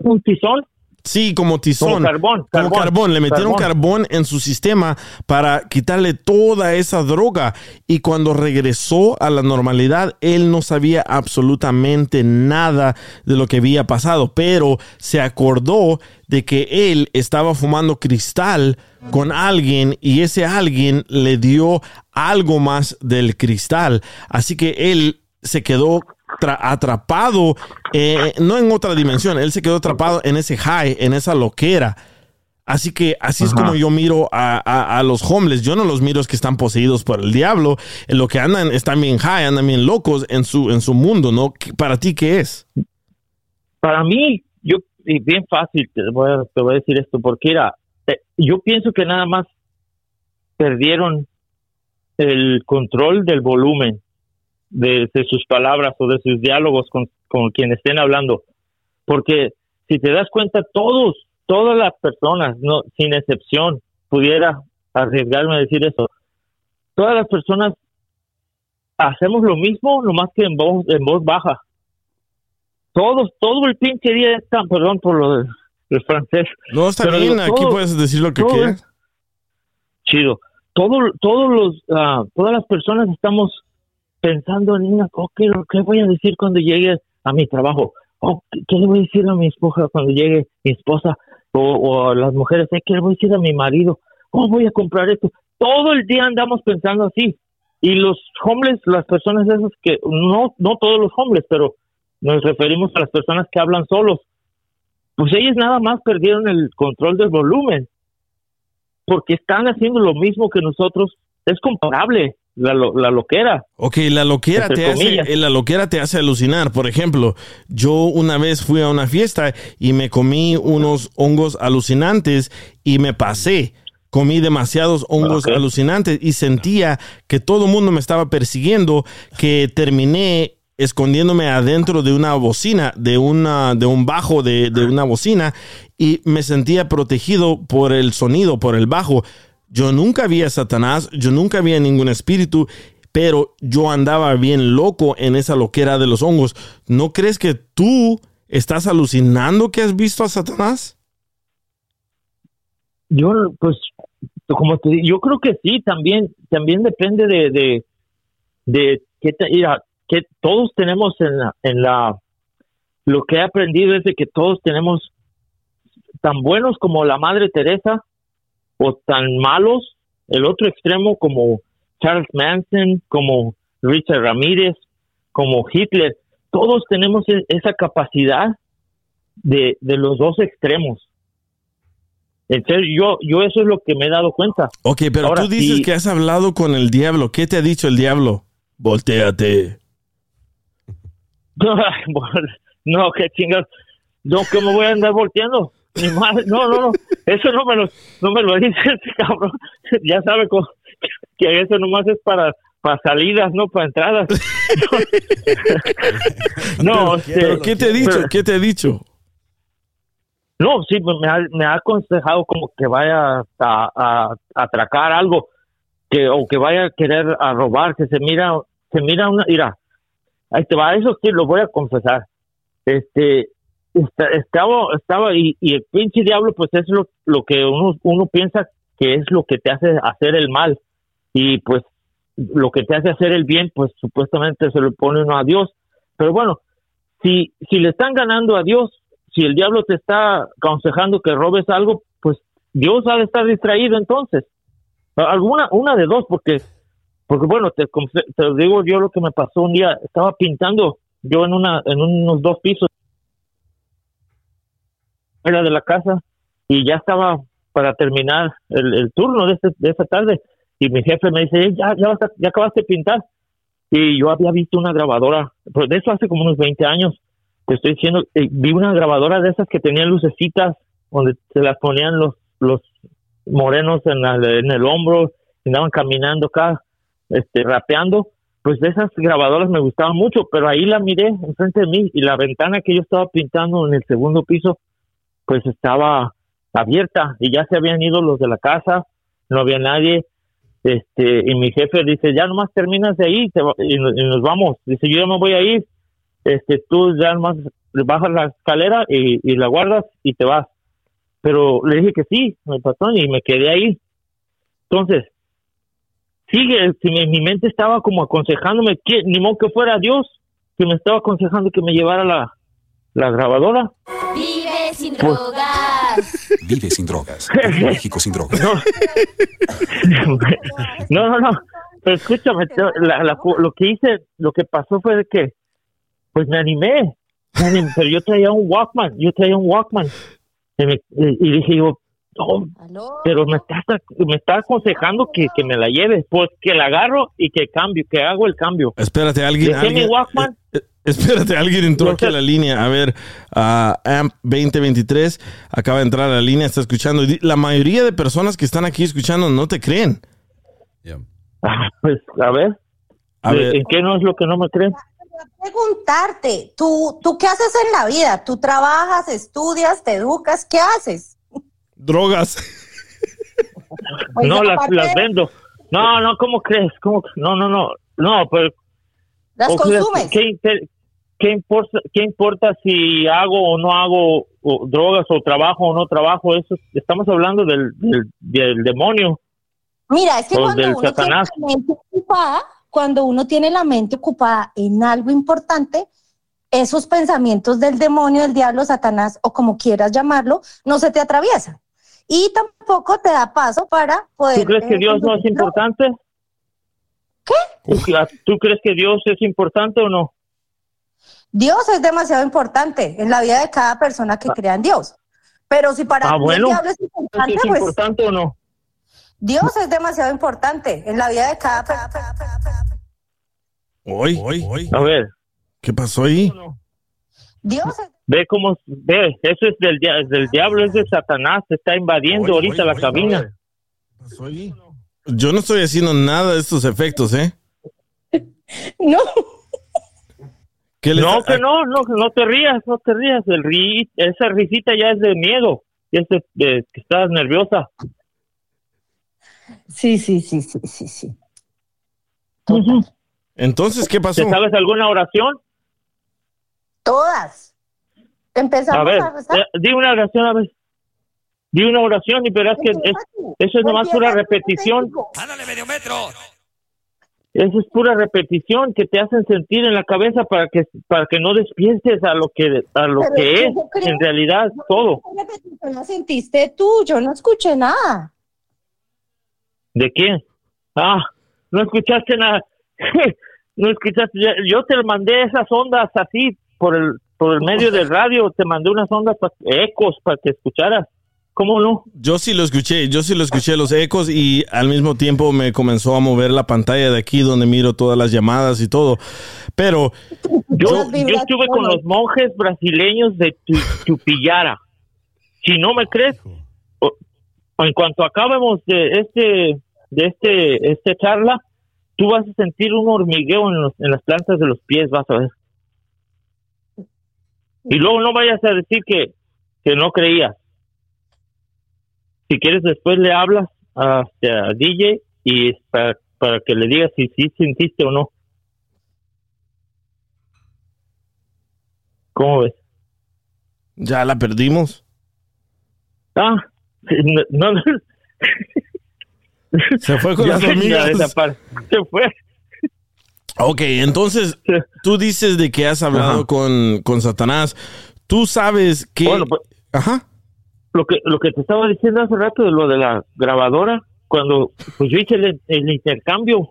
¿Un tizón? Sí, como tizón. Como carbón, Como carbón, carbón. Le metieron carbón. carbón. en su sistema para quitarle toda esa droga. Y cuando regresó a la normalidad, él no sabía absolutamente nada de lo que había pasado. Pero se acordó de que él estaba fumando cristal con alguien y ese alguien le dio algo más del cristal. Así que él se quedó tra- atrapado, eh, no en otra dimensión, él se quedó atrapado en ese high, en esa loquera. Así que así es como yo miro a, a- a los homeless. Yo no los miro es que están poseídos por el diablo. En lo que andan, están bien high, andan bien locos en su, en su mundo, ¿no? ¿Qué- ¿Para ti qué es? Para mí, yo, y bien fácil, te voy a, te voy a decir esto, porque era, eh, yo pienso que nada más perdieron el control del volumen de, de sus palabras o de sus diálogos con, con quien estén hablando. Porque si te das cuenta, todos, todas las personas, no, sin excepción, pudiera arriesgarme a decir eso, todas las personas hacemos lo mismo, nomás que en voz, en voz baja. Todos, todo el pinche día están, perdón por lo del, del francés. No, está Pero bien, aquí puedes decir lo que quieras. chido. Todo, todos los, ah, todas las personas estamos pensando en una, oh, ¿qué, voy a decir cuando llegue a mi trabajo? Oh, ¿qué, le voy a decir a mi esposa cuando llegue mi esposa? O, o a las mujeres, "Eh, ¿qué le voy a decir a mi marido? Oh, voy a comprar esto. Todo el día andamos pensando así. Y los homeless, las personas esas que, no, no todos los homeless, pero nos referimos a las personas que hablan solos, pues ellos nada más perdieron el control del volumen porque están haciendo lo mismo que nosotros. Es comparable la, lo- la loquera. Ok, la loquera, te hace, eh, la loquera te hace alucinar. Por ejemplo, yo una vez fui a una fiesta y me comí unos hongos alucinantes y me pasé. Comí demasiados hongos alucinantes y sentía que todo el mundo me estaba persiguiendo, que terminé escondiéndome adentro de una bocina, de, una, de un bajo de, de una bocina y me sentía protegido por el sonido, por el bajo. Yo nunca vi a Satanás, yo nunca vi a ningún espíritu, pero yo andaba bien loco en esa loquera de los hongos. ¿No crees que tú estás alucinando que has visto a Satanás? Yo, pues, como te digo, yo creo que sí, también, también depende de, de, de qué te, mira, que todos tenemos en la, en la, lo que he aprendido es de que todos tenemos tan buenos como la Madre Teresa o tan malos, el otro extremo como Charles Manson, como Richard Ramírez, como Hitler, todos tenemos e- esa capacidad de, de los dos extremos. Entonces yo, yo eso es lo que me he dado cuenta. Ok, pero Ahora, tú dices sí. que has hablado con el diablo. ¿Qué te ha dicho el diablo? Voltéate. no, qué chingas. No, que me voy a andar volteando. Ni madre. No, no, no. Eso no me lo, no me lo dice ese cabrón. Ya sabe que eso nomás es para, para salidas, no para entradas. no, este, ¿Pero qué te ha dicho? pero- ¿Qué te ha dicho? No, sí, me ha, me ha aconsejado como que vaya a, a- a atracar algo, que o que vaya a querer a robar, que se mira, se mira una, mira, ahí te va, eso sí lo voy a confesar. Este, esta- estaba, estaba, y, el pinche diablo, pues es lo, lo que uno, uno piensa que es lo que te hace hacer el mal. Y pues lo que te hace hacer el bien, pues supuestamente se lo pone uno a Dios. Pero bueno, si, si le están ganando a Dios, si el diablo te está aconsejando que robes algo, pues Dios ha de estar distraído entonces. Alguna, una de dos, porque, porque bueno, te, te digo yo lo que me pasó un día, estaba pintando yo en una, en unos dos pisos era de la casa y ya estaba para terminar el, turno de, este- de esa tarde y mi jefe me dice, "Eh, ya, ya, acabaste de pintar. Y yo había visto una grabadora, pero de eso hace como unos 20 años, te estoy diciendo, eh, vi una grabadora de esas que tenían lucecitas donde se las ponían los, los morenos en, la- en el hombro y andaban caminando acá, este, rapeando. Pues de esas grabadoras me gustaban mucho, pero ahí la miré enfrente de mí y la ventana que yo estaba pintando en el segundo piso, pues estaba abierta y ya se habían ido los de la casa, no había nadie, este, y mi jefe dice, ya nomás terminas de ahí y, nos- y nos vamos, dice, yo ya me voy a ir, este, tú ya nomás bajas la escalera y, y la guardas y te vas. Pero le dije que sí, mi patrón, y me quedé ahí. Entonces, sigue, si mi, mi mente estaba como aconsejándome que ni modo que fuera Dios, que me estaba aconsejando que me llevara la, la grabadora. Vive sin Pues- drogas. Vive sin drogas. México sin drogas. No, no, no. Pero escúchame, te- la- la- lo que hice, lo que pasó fue de que, pues me animé. Me animé, pero yo traía un Walkman, yo traía un Walkman. Y, me- y- y dije yo, no, pero me está, me está aconsejando que, que me la lleve. Pues que la agarro y que cambio, que hago el cambio. Espérate, alguien. Dejé mi alguien Walkman. eh, espérate, alguien entró aquí a la línea. A ver, a AMP 2023 acaba de entrar a la línea, está escuchando. La mayoría de personas que están aquí escuchando no te creen. Ah, Pues a ver, A ¿de- ver. ¿en qué no es lo que no me creen? preguntarte, ¿tú, ¿tú qué haces en la vida? ¿Tú trabajas, estudias, te educas? ¿Qué haces? Drogas. No, las, las vendo. No, no, ¿cómo crees? ¿Cómo? No, no, no. No, pero ¿Las ¿O qué- consumes? ¿Qué, qué importa, ¿Qué importa si hago o no hago o, drogas o trabajo o no trabajo? Eso estamos hablando del, del, del demonio. Mira, es que cuando del uno tiene la mente ocupada, cuando uno tiene la mente ocupada en algo importante, esos pensamientos del demonio, del diablo, Satanás o como quieras llamarlo, no se te atraviesan. Y tampoco te da paso para poder... ¿Tú crees que eh, Dios no es importante? ¿Qué? ¿Tú crees que Dios es importante o no? Dios es demasiado importante en la vida de cada persona que crea en Dios. Pero si para Ah, ti bueno. el diablo es importante, ¿Es pues importante o no? Dios es demasiado importante en la vida de cada persona. Hoy, hoy. A ver, ¿Qué pasó ahí? Dios es ve cómo, ve, eso es del, dia- del diablo, es de Satanás, se está invadiendo ahorita la cabina. Yo no estoy haciendo nada de estos efectos, ¿eh? No. ¿Qué le No, que no, no, no te rías, no te rías. El ri- esa risita ya es de miedo, ya es de, de que estás nerviosa. Sí, sí, sí, sí, sí, sí. Entonces, ¿qué pasó? ¿Te sabes alguna oración? Todas. Empezamos A a, ver, rezar. eh, di una oración, a ver. Di una oración y verás que es- eso es nomás pura repetición. Ándale, medio metro. Eso es pura repetición que te hacen sentir en la cabeza para que para que no despiertes a lo que a lo Pero que es creo- en realidad todo. ¿Qué repetición la sentiste tú? Yo no escuché nada. ¿De quién? Ah, no escuchaste nada. no escuchaste. Yo te mandé esas ondas así por el por el medio del radio. Te mandé unas ondas pa- ecos para que escucharas. ¿Cómo no? Yo sí lo escuché, yo sí lo escuché los ecos y al mismo tiempo me comenzó a mover la pantalla de aquí donde miro todas las llamadas y todo. Pero Yo, yo estuve con los monjes brasileños de Tu- Tupillara. Si no me crees, en cuanto acabemos de este de este este charla, tú vas a sentir un hormigueo en, los- en las plantas de los pies, vas a ver. Y luego no vayas a decir que, que no creías. Si quieres, después le hablas a, a DJ y para, para que le digas si sí sentiste o no. ¿Cómo ves? Ya la perdimos. Ah, no, no. Se fue con Ya- las hormigas. Se fue. Ok, entonces tú dices de que has hablado con, con Satanás. Tú sabes que... Bueno, pues, Ajá. Lo que, lo que te estaba diciendo hace rato de lo de la grabadora, cuando pues yo hice el, el intercambio,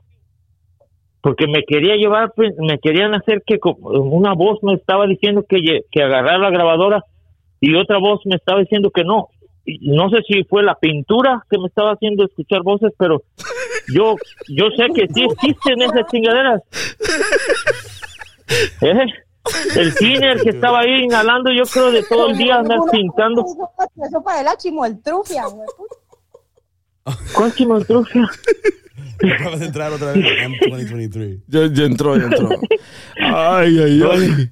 porque me quería llevar, pues, me querían hacer que una voz me estaba diciendo que, que agarrar la grabadora y otra voz me estaba diciendo que no. No sé si fue la pintura que me estaba haciendo escuchar voces, pero yo yo sé que sí existen esas chingaderas. ¿Eh? El tiner que estaba ahí inhalando, yo creo de todo el día andar pintando. Eso para la chimoltrufia. ¿Cuál chimoltrufia? Acabas de entrar otra vez en M2023. Ya, ya entró, ya entró. Ay, ay, ay.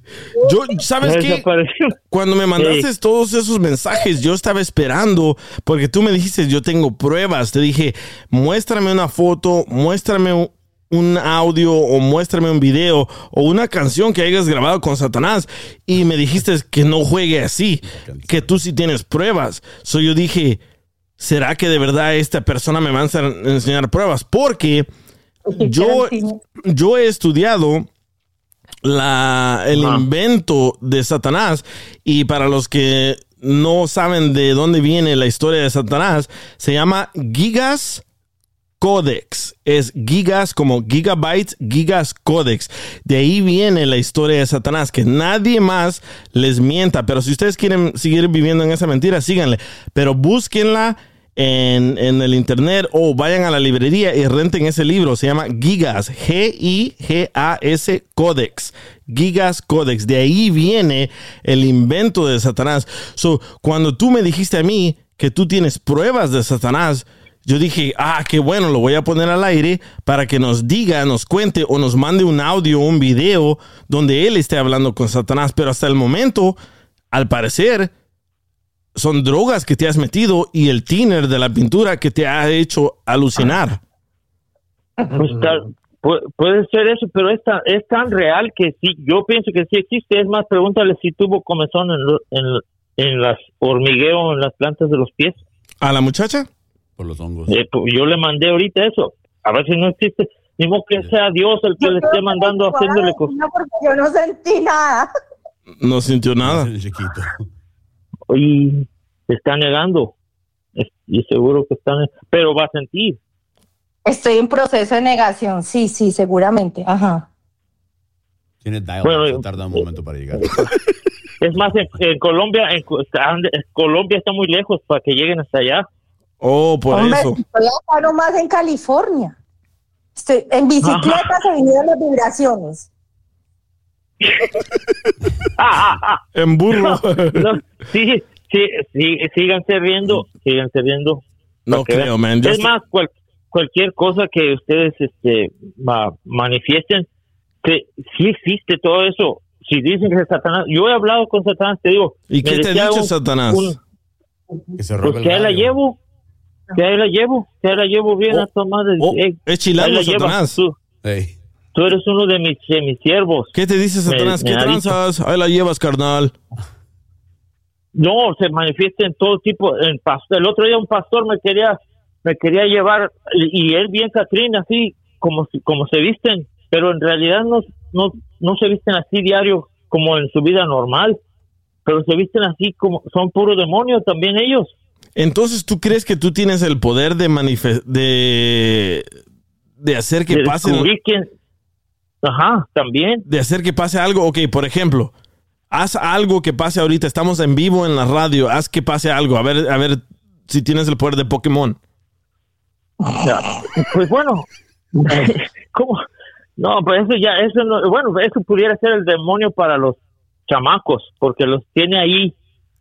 Yo, ¿sabes qué? Cuando me mandaste Sí. todos esos mensajes, yo estaba esperando, porque tú me dijiste, yo tengo pruebas. Te dije, muéstrame una foto, muéstrame un, un audio o muéstrame un video o una canción que hayas grabado con Satanás. Y me dijiste que no juegue así, que tú sí tienes pruebas. So yo dije, ¿será que de verdad esta persona me va a ense- enseñar pruebas? Porque yo, yo he estudiado la, el invento de Satanás y para los que no saben de dónde viene la historia de Satanás, se llama Gigas Codex. Es gigas como gigabytes, gigas codex. De ahí viene la historia de Satanás, que nadie más les mienta. Pero si ustedes quieren seguir viviendo en esa mentira, síganle. Pero búsquenla en, en el internet o vayan a la librería y renten ese libro. Se llama Gigas, G-I-G-A-S Codex. Gigas Codex. De ahí viene el invento de Satanás. So, cuando tú me dijiste a mí que tú tienes pruebas de Satanás, yo dije, ah, qué bueno, lo voy a poner al aire para que nos diga, nos cuente o nos mande un audio o un video donde él esté hablando con Satanás. Pero hasta el momento, al parecer, son drogas que te has metido y el tiner de la pintura que te ha hecho alucinar. Pues tal- pu- puede ser eso, pero es tan, es tan real que sí, yo pienso que sí existe. Es más, pregúntale si tuvo comezón en, lo- en, en las hormigueo, en las plantas de los pies. ¿A la muchacha? Por los hongos. Eh, pues, yo le mandé ahorita eso. A ver si no existe. Ni modo que sea Dios el que le esté mandando, haciéndole cosas. No, porque yo no sentí nada. No sintió nada. Y se está negando. Y seguro que está, ne- pero va a sentir. Estoy en proceso de negación, sí, sí, seguramente. Ajá. Tiene Bueno, eso tarda un momento para llegar. Es más, en, en Colombia, en, Co- están- en Colombia está muy lejos para que lleguen hasta allá. Oh, por Hombre, estoy acá nomás en California. Estoy, en bicicleta se vinieron las vibraciones. En burro. No, sí, sí, sí, síganse riendo, síganse riendo. No creo, man. Es estoy- más, cual- cualquier cosa que ustedes este, ma- manifiesten, que sí existe todo eso. Si dicen que es Satanás, yo he hablado con Satanás, te digo. ¿Y qué te ha dicho un- Satanás? un- Que se pues que ahí la llevo, que ahí la llevo, que ahí la llevo bien a tu madre. Eh, Oh, es llevas Satanás. Tú, tú eres uno de mis, de mis siervos. ¿Qué te dice Satanás? Me- ¿Qué me tranzas? Ahí la llevas, carnal. No, se manifiesta en todo tipo. En el otro día un pastor me quería me quería llevar y, él bien Catrín así como como se visten, pero en realidad no no no se visten así diario como en su vida normal, pero se visten así como son puro demonio también ellos. Entonces, ¿tú crees que tú tienes el poder de de de hacer que De pase descubrir quién- Ajá, también. de hacer que pase algo? Ok, por ejemplo, haz algo que pase ahorita. Estamos en vivo en la radio. Haz que pase algo. A ver, a ver si tienes el poder de Pokémon. Pues bueno, ¿cómo? No, pues eso ya, eso no, bueno, eso pudiera ser el demonio para los chamacos, porque los tiene ahí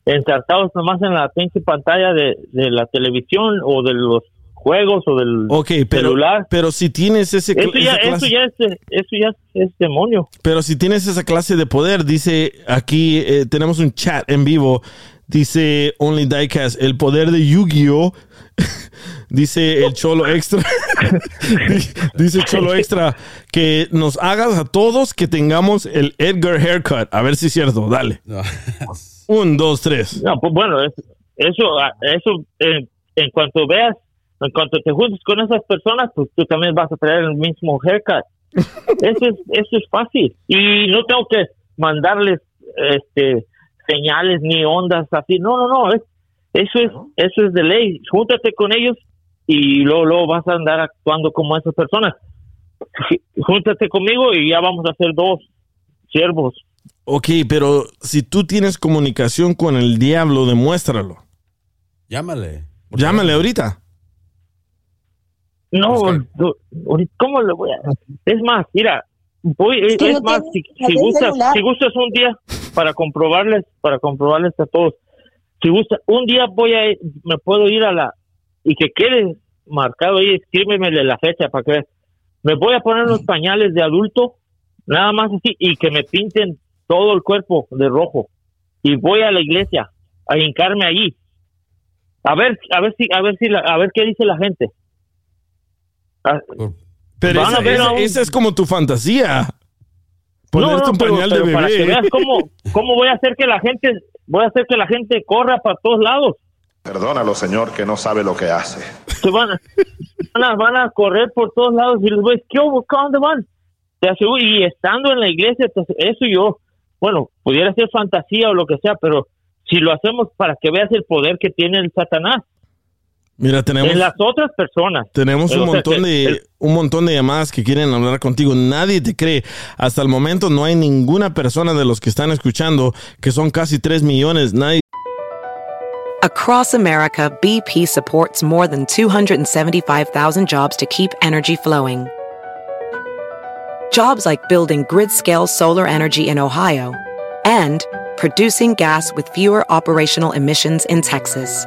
ensartados nomás en la pinche pantalla de, de la televisión o de los juegos o del Ok, pero, celular. pero si tienes ese, Eso ya, esa eso clase- ya es, eso ya es demonio. Pero si tienes esa clase de poder, dice aquí, eh, tenemos un chat en vivo, Dice Only Diecast, el poder de Yu-Gi-Oh! Dice el Cholo Extra. Dice Cholo Extra que nos hagas a todos que tengamos el Edgar haircut. A ver si es cierto. Dale. Un, dos, tres. No, pues bueno, es- eso, ah, eso eh, en cuanto veas, en cuanto te juntes con esas personas, pues tú también vas a traer el mismo haircut. Eso es, eso es fácil. Y no tengo que mandarles este señales ni ondas así. No, no, no. es- eso es, eso es de ley. Júntate con ellos y luego, luego vas a andar actuando como esas personas. Júntate conmigo y ya vamos a hacer dos siervos. Ok, pero si tú tienes comunicación con el diablo, demuéstralo. Llámale. Llámale ahorita. No, ahorita, ¿cómo le voy a...? Es más, mira, voy, es, que no es más, si, si gustas, si gustas un día para comprobarles, para comprobarles a todos, si gusta, un día voy a, ir- me puedo ir a la, y que quede marcado ahí, escríbemele la fecha para que veas. me voy a poner unos pañales de adulto, nada más así, y que me pinten todo el cuerpo de rojo, y voy a la iglesia a hincarme allí, a ver, a ver si, a ver si, la- a ver qué dice la gente. Ah, Pero esa, esa- a un- esa es como tu fantasía. No, Ponerte no, un pero- pañal pero de para que bebé. veas cómo, cómo voy a hacer que la gente, voy a hacer que la gente corra para todos lados. Perdónalo, señor, que no sabe lo que hace. Se van, a, van, a, van a correr por todos lados y les voy a decir, ¿qué ¿Dónde van? Te aseguro, y estando en la iglesia, pues, eso yo, bueno, pudiera ser fantasía o lo que sea, pero si lo hacemos para que veas el poder que tiene el Satanás Mira, tenemos, en las otras personas. tenemos un montón de el- un montón de llamadas que quieren hablar contigo. Nadie te cree. Hasta el momento no hay ninguna persona de los que están escuchando, que son casi 3 millones. Nadie Across America, BP supports more than 275,000 jobs to keep energy flowing. Jobs like building grid scale solar energy in Ohio and producing gas with fewer operational emissions in Texas.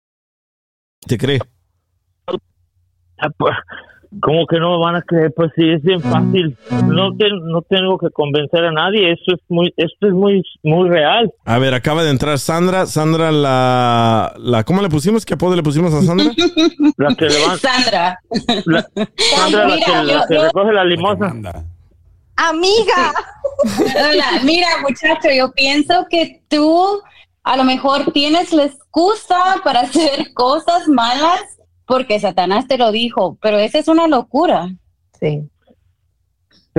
Te cree. Pues, ¿Cómo que no me van a creer? Pues sí, es bien fácil. No, te- no tengo que convencer a nadie. Eso es muy, esto es muy, muy real. A ver, acaba de entrar Sandra. Sandra, la, la ¿cómo le pusimos? ¿Qué apodo le pusimos a Sandra? La que levanta, Sandra. la, Sandra, la Mira, que, la yo- que yo- recoge la limosna. Amiga. Hola, mira, muchacho, yo pienso que tú a lo mejor tienes la excusa para hacer cosas malas porque Satanás te lo dijo, pero esa es una locura. Sí.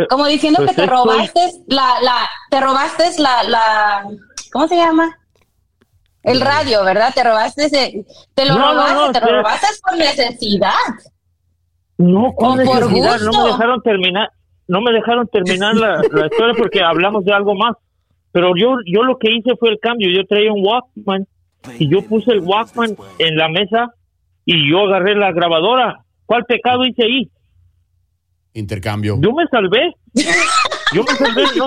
Como diciendo Pues que te robaste la, la, te robaste la, la, ¿cómo se llama? El radio, ¿verdad? Te robaste ese, te lo No, robaste, no, te lo robaste por necesidad. No, con por necesidad, no me dejaron terminar, no me dejaron terminar la, la historia porque hablamos de algo más. Pero yo, yo lo que hice fue el cambio. Yo traía un Walkman y yo puse el Walkman en la mesa y yo agarré la grabadora. ¿Cuál pecado hice ahí? Intercambio. Yo me salvé. Yo me salvé, ¿no?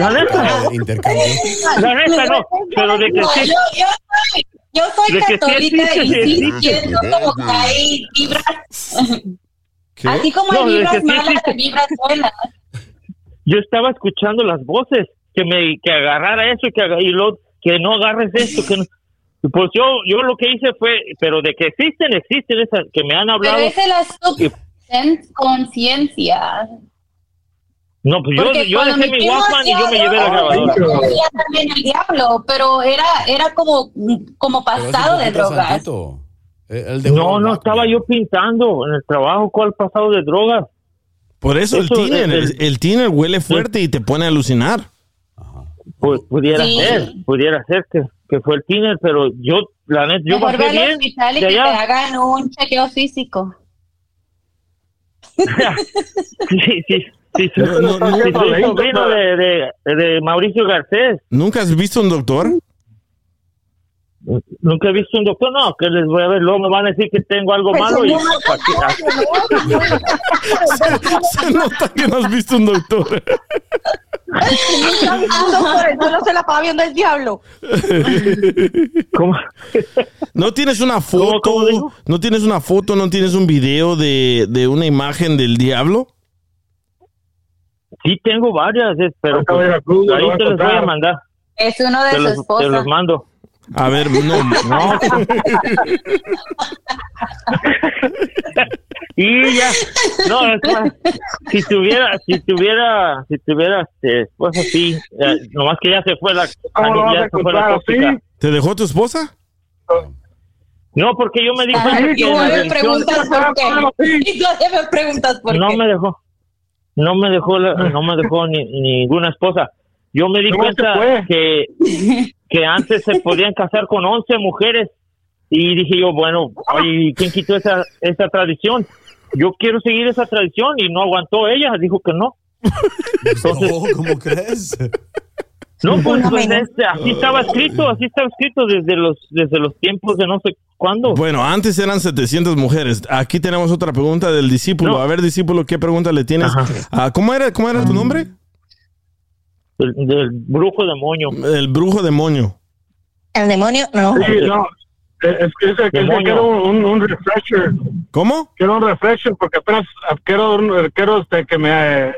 La neta. Intercambio. La neta no, pero de que No, sí. yo, yo soy, yo soy sí católica existe, y sí sí siento como que hay vibras. Así como No, hay vibras sí malas, hay vibras buenas. Yo estaba escuchando las voces que me que agarrara eso y que y lo que no agarres esto que no- pues yo yo lo que hice fue pero de que existen existen esas que me han Pero hablado. Esa es la sub- en conciencia. no pues yo, Porque yo cuando dejé mi Walkman y yo me llevé la grabadora. también el diablo, pero era, era como, como pasado de drogas. no no estaba yo pintando en el trabajo cuál pasado de drogas Por eso, Eso, el tiner, el- el, tiner huele fuerte y te pone a alucinar. pues pudiera Sí. ser pudiera ser que que fue el tiner, pero yo, la neta, yo Mejor al bien y que te hagan un chequeo físico. Sí, sí, sí. Sí, sí, No, no, no. sí, sobrino de, de, de Mauricio Garcés. ¿Nunca has visto un doctor? Nunca he visto un doctor, no, que les voy a ver, luego me van a decir que tengo algo Pues malo y no, ¿para qué? se, se nota que no has visto un doctor. No se la estaba viendo el diablo. ¿Cómo? ¿No tienes una foto? ¿No tienes una foto? ¿No tienes un video de, de una imagen del diablo? Sí, tengo varias, eh, pero pues, ahí voy a te los voy a mandar. Es uno de Te su los, te los mando. A ver, no, no. y ya, no, es más, si tuviera, si tuviera, si tuviera, este, pues así, eh, nomás que ya se fue la, ¿Cómo lo vas ya a se fue la encontrar tóxica. así? ¿Te dejó tu esposa? No, porque yo me di Ay, cuenta y que la todavía me preguntas por qué. Y todavía me preguntas por no qué. me dejó no me dejó la- no me dejó ni, ninguna esposa yo me di ¿Cómo se cuenta que que antes se podían casar con 11 mujeres y dije yo bueno oye, quién quitó esa esa tradición yo quiero seguir esa tradición y no aguantó ella dijo que no entonces No, ¿cómo crees? no pues, pues, este, así estaba escrito así estaba escrito desde los desde los tiempos de no sé cuándo Bueno, antes eran 700 mujeres. Aquí tenemos otra pregunta del discípulo. A ver, discípulo, ¿qué pregunta le tienes? Ah, ¿Cómo era, cómo era tu nombre? del, del brujo demonio. El brujo demonio. El demonio, no. Sí, no. Eh, es que, es que, quiero un, un, refresher. ¿Cómo? Quiero un refresher porque apenas quiero, quiero este, que me eh,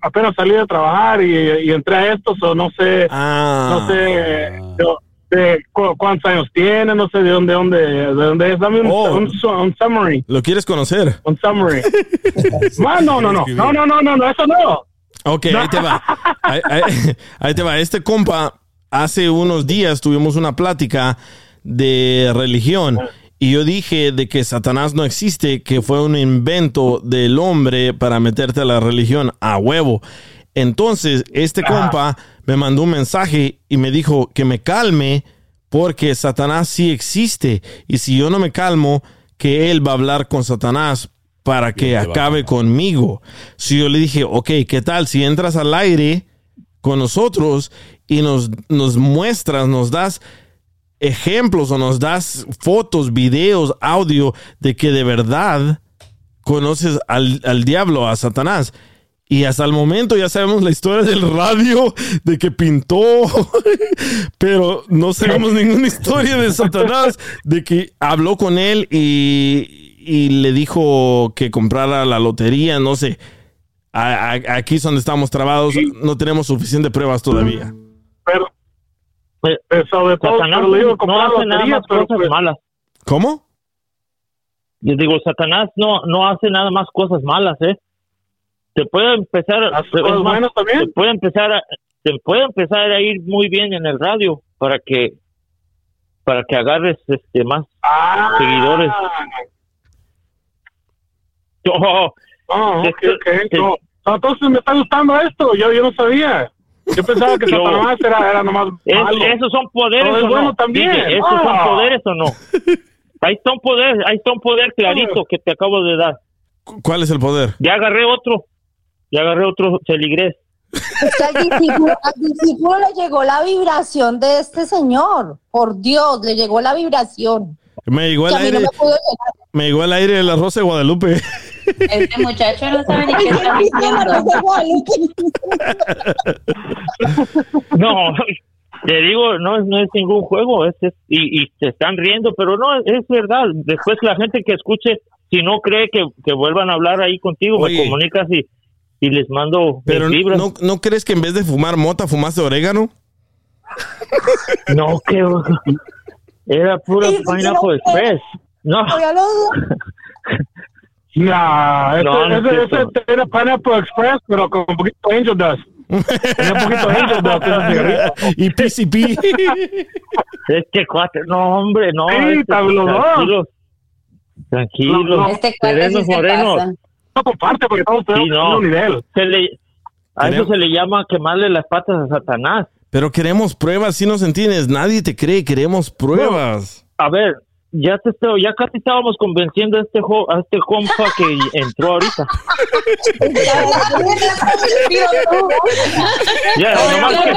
apenas salí de trabajar y, y entré a estos o no sé, ah. no sé yo, de cu cuántos años tiene, no sé de dónde, dónde, de dónde es. Dame un, oh. un, un summary. ¿Lo quieres conocer? Un summary. Man, no, no, no, no, no, no, no, eso no. Ok, ahí te va. Ahí, ahí- ahí te va. Este compa, hace unos días tuvimos una plática de religión y yo dije de que Satanás no existe, que fue un invento del hombre para meterte a la religión a huevo. Entonces, este compa me mandó un mensaje y me dijo que me calme porque Satanás sí existe y si yo no me calmo, que él va a hablar con Satanás para que acabe conmigo. Si yo le dije, ok, ¿qué tal si entras al aire con nosotros y nos, nos muestras, nos das ejemplos o nos das fotos, videos, audio de que de verdad conoces al, al diablo, a Satanás? Y hasta el momento ya sabemos la historia del radio, de que pintó, pero no sabemos ninguna historia de Satanás, de que habló con él y, y le dijo que comprara la lotería, no sé. A- a- aquí es donde estamos trabados, no tenemos suficiente pruebas todavía. Pero, eh, sobre todo, Satanás pero le digo, no hace nada más pero cosas pues, malas ¿Cómo? Yo digo, Satanás no, no hace nada más cosas malas, ¿eh? Te puede empezar, ¿Hace es cosas más, buenas también? Te puede empezar a, te puede empezar a ir muy bien en el radio para que, para que agarres este más Ah. seguidores. Oh, Ah, ok, ok. No, no, entonces me está gustando esto. Yo, yo no sabía. Yo pensaba que Satanás era, era nomás es- malo. ¿Esos son poderes es o bueno no? también. ¿Esos Ah. son poderes o no? Ahí está un poder, ahí está un poder clarito que te acabo de dar. ¿Cuál es el poder? Ya agarré otro, ya agarré otro feligrés. Es que al discípulo, al discípulo le llegó la vibración de este señor. Por Dios, le llegó la vibración. Me llegó mí aire, no me me llegó al aire de la Rosa de Guadalupe. Este muchacho no sabe ni qué está Ay, diciendo. No, te digo, no es, no es ningún juego, es, es- y, y se están riendo, pero no, es verdad. Después la gente que escuche, si no cree que, que vuelvan a hablar ahí contigo, Oye. me comunicas y, y les mando Pero mis vibras. ¿no, ¿no crees que en vez de fumar mota, fumaste orégano? No, que era pura Sí, Pineapple Express. No. Nah, ese, No, no es ese, cierto. ese era Pineapple Express, pero con un poquito de Angel Dust. Tenía un poquito de Angel Dust y PCP. este cuate, no, hombre, no. Sí, este, tranquilos, tranquilos. No, no. Este cuate sí morenos. No comparte porque estamos Sí, no. mismo nivel. Se le, a eso Tenemos- se le llama quemarle las patas a Satanás. Pero queremos pruebas, si nos entiendes. Nadie te cree, queremos pruebas. A ver, ya te estoy- ya casi estábamos convenciendo a este jo- a este compa que entró ahorita. Ya, nomás que-